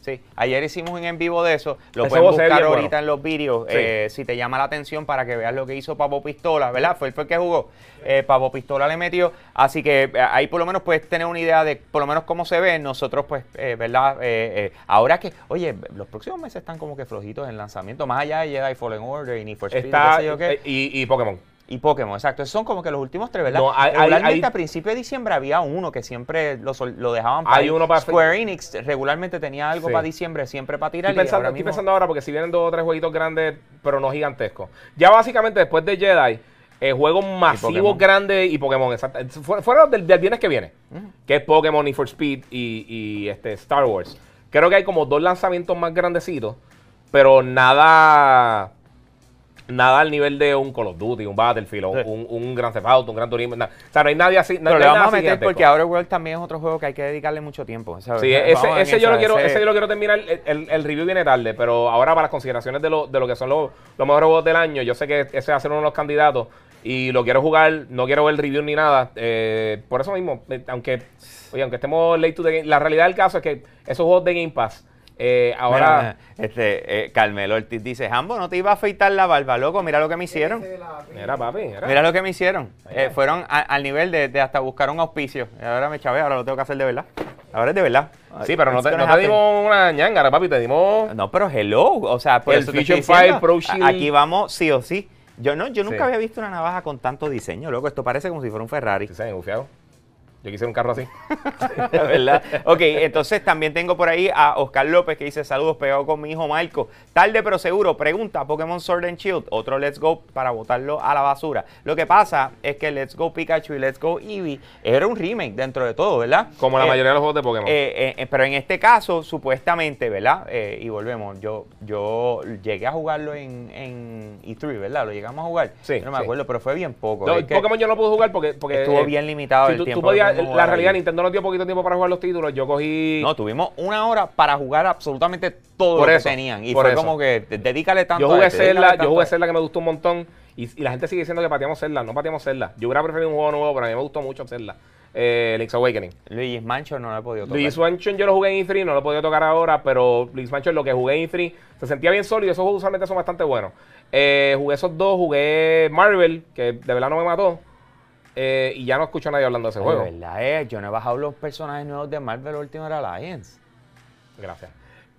Sí. Ayer hicimos un en vivo de eso. Lo Ese pueden buscar bien ahorita bueno. en los vídeos. Sí. eh, si te llama la atención para que veas lo que hizo Pavo Pistola, ¿verdad? Fue, fue el que jugó. Eh, Pavo Pistola le metió. Así que eh, ahí por lo menos puedes tener una idea de por lo menos cómo se ve. Nosotros, pues, eh, ¿verdad? Eh, eh, ahora que, oye, los próximos meses están como que flojitos en lanzamiento. Más allá de Jedi Fallen Order y Need for Speed, Está, qué sé yo qué. eh, y, y Pokémon. Y Pokémon, exacto. Esos son como que los últimos tres, ¿verdad? No, hay- hay- regularmente hay- a principios de diciembre había uno que siempre lo, lo dejaban Hay ahí. uno para- Square Enix regularmente tenía algo Sí. para diciembre, siempre para tirar. Estoy y pensando, ahora estoy mismo- pensando ahora porque si vienen dos o tres jueguitos grandes, pero no gigantescos. Ya básicamente después de Jedi, eh, juegos masivos grandes y Pokémon. exacto. Fu- Fueron del, del viernes que viene, que es Pokémon, Need for Speed y, y, este, Star Wars. Creo que hay como dos lanzamientos más grandecitos, pero nada nada al nivel de un Call of Duty, un Battlefield, Sí. un, un Grand Theft Auto, un Gran Turismo. na- O sea, no hay nadie así. no- Pero no le vamos nada a meter gigantesco. porque Outer World también es otro juego que hay que dedicarle mucho tiempo. ¿sabes? Sí, ese, ese yo lo quiero, ese- yo lo quiero terminar. El, el- el review viene tarde, pero ahora para las consideraciones de lo, de lo que son los, los mejores juegos del año, yo sé que ese va a ser uno de los candidatos y lo quiero jugar, no quiero ver el review ni nada. eh, por eso mismo, eh, aunque, oye, aunque estemos late to the game, la realidad del caso es que esos juegos de Game Pass, eh, ahora... Mira, este, eh, Carmelo Ortiz dice, Jambo, no te iba a afeitar la barba, loco, mira lo que me hicieron. Mira, papi, mira. Mira lo que me hicieron. Eh, fueron a- al nivel de, de hasta buscar un auspicio. Y ahora me chavé, ahora lo tengo que hacer de verdad. Ahora es de verdad. Sí, pero no te, no te dimos una ñangara, papi, te dimos... No, pero hello, o sea, por El eso te Fusion 5 Pro Shield. Aquí vamos sí o sí. Yo no, yo nunca Sí. había visto una navaja con tanto diseño, loco. Esto parece como si fuera un Ferrari. Me bufiado. Yo quisiera un carro así. ¿verdad? Ok, entonces también tengo por ahí a Oscar López que dice saludos pegado con mi hijo Marco. Tarde pero seguro, pregunta Pokémon Sword and Shield, otro Let's Go para botarlo a la basura. Lo que pasa es que Let's Go Pikachu y Let's Go Eevee era un remake dentro de todo, ¿verdad? Como la Eh, mayoría de los juegos de Pokémon. eh, eh, pero en este caso, supuestamente, ¿verdad? Y volvemos, yo yo llegué a jugarlo en, en E3, ¿verdad? Lo llegamos a jugar. Sí, no me sí. acuerdo, pero fue bien poco. No, Pokémon yo no pude jugar porque, porque estuvo bien limitado si el tú- tú tiempo. podías- la realidad. Nintendo no dio poquito tiempo para jugar los títulos. Yo cogí. No, tuvimos una hora para jugar absolutamente todo Por lo eso, que tenían. Y por fue eso. como que de- dedícale tanto yo jugué este, Zelda, yo jugué este. Zelda que me gustó un montón. Y, y la gente sigue diciendo que pateamos Zelda. No pateamos Zelda. Yo hubiera preferido un juego nuevo, pero a mí me gustó mucho Zelda. Eh, Link's Awakening. Luis Mancho no lo he podido tocar. Luis Mansion yo lo jugué en E3, no lo he podido tocar ahora, pero Luis Mansion lo que jugué en E3 se sentía bien sólido. Esos juegos usualmente son bastante buenos. Eh, jugué esos dos, jugué Marvel, que de verdad no me mató. Eh, y ya no escucho a nadie hablando de ese Ay, juego. de verdad, eh, yo no he bajado los personajes nuevos de Marvel Ultimate Alliance. Gracias.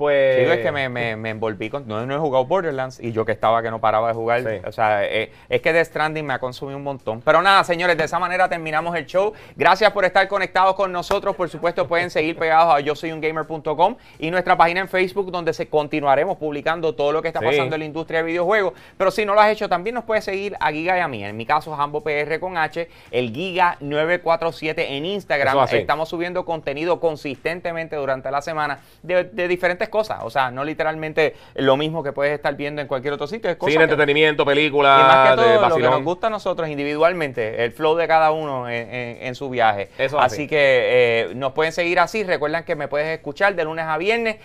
Pues. Es que me, me- me envolví con. No, no he jugado Borderlands y yo que estaba que no paraba de jugar. Sí. O sea, eh, es que The Stranding me ha consumido un montón. Pero nada, señores, de esa manera terminamos el show. Gracias por estar conectados con nosotros. Por supuesto, pueden seguir pegados a yo soy un gamer.com y nuestra página en Facebook, donde se continuaremos publicando todo lo que está Sí. pasando en la industria de videojuegos. Pero si no lo has hecho, también nos puedes seguir a Giga y a mí. En mi caso, Jambo PR con H, el Giga947 en Instagram. Estamos subiendo contenido consistentemente durante la semana de, de diferentes cosas. O sea, no literalmente lo mismo que puedes estar viendo en cualquier otro sitio. Es cosas Cine, entretenimiento, y película, más que todo, de lo que nos gusta a nosotros individualmente, el flow de cada uno en, en- en su viaje. Eso así así. que eh, nos pueden seguir así. Recuerden que me puedes escuchar de lunes a viernes,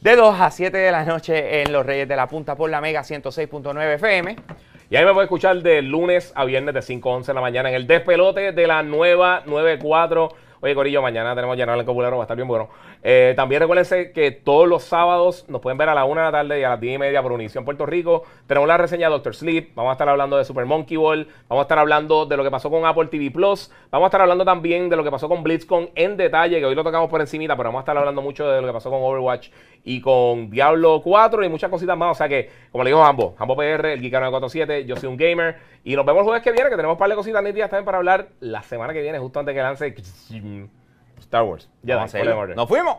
de 2 a 7 de la noche en Los Reyes de la Punta por la Mega 106.9 FM. Y ahí me puede escuchar de lunes a viernes de 5 a 11 de la mañana en el despelote de la nueva 94. Oye, Corillo, mañana tenemos General en Copulero, va a estar bien bueno. Eh, también recuérdense que todos los sábados nos pueden ver a la 1 de la tarde y a las 10 y media por Univision Puerto Rico. Tenemos la reseña de Doctor Sleep. Vamos a estar hablando de Super Monkey Ball. Vamos a estar hablando de lo que pasó con Apple TV Plus. Vamos a estar hablando también de lo que pasó con BlizzCon en detalle, que hoy lo tocamos por encimita, pero vamos a estar hablando mucho de lo que pasó con Overwatch y con Diablo 4 y muchas cositas más. O sea que, como le digo ambos, Jambo PR, el Geek 947, yo soy un gamer. Y nos vemos el jueves que viene, que tenemos un par de cositas nítidas también para hablar la semana que viene, justo antes que lance Star Wars. Ya, Vamos a hacerlo. Nos fuimos.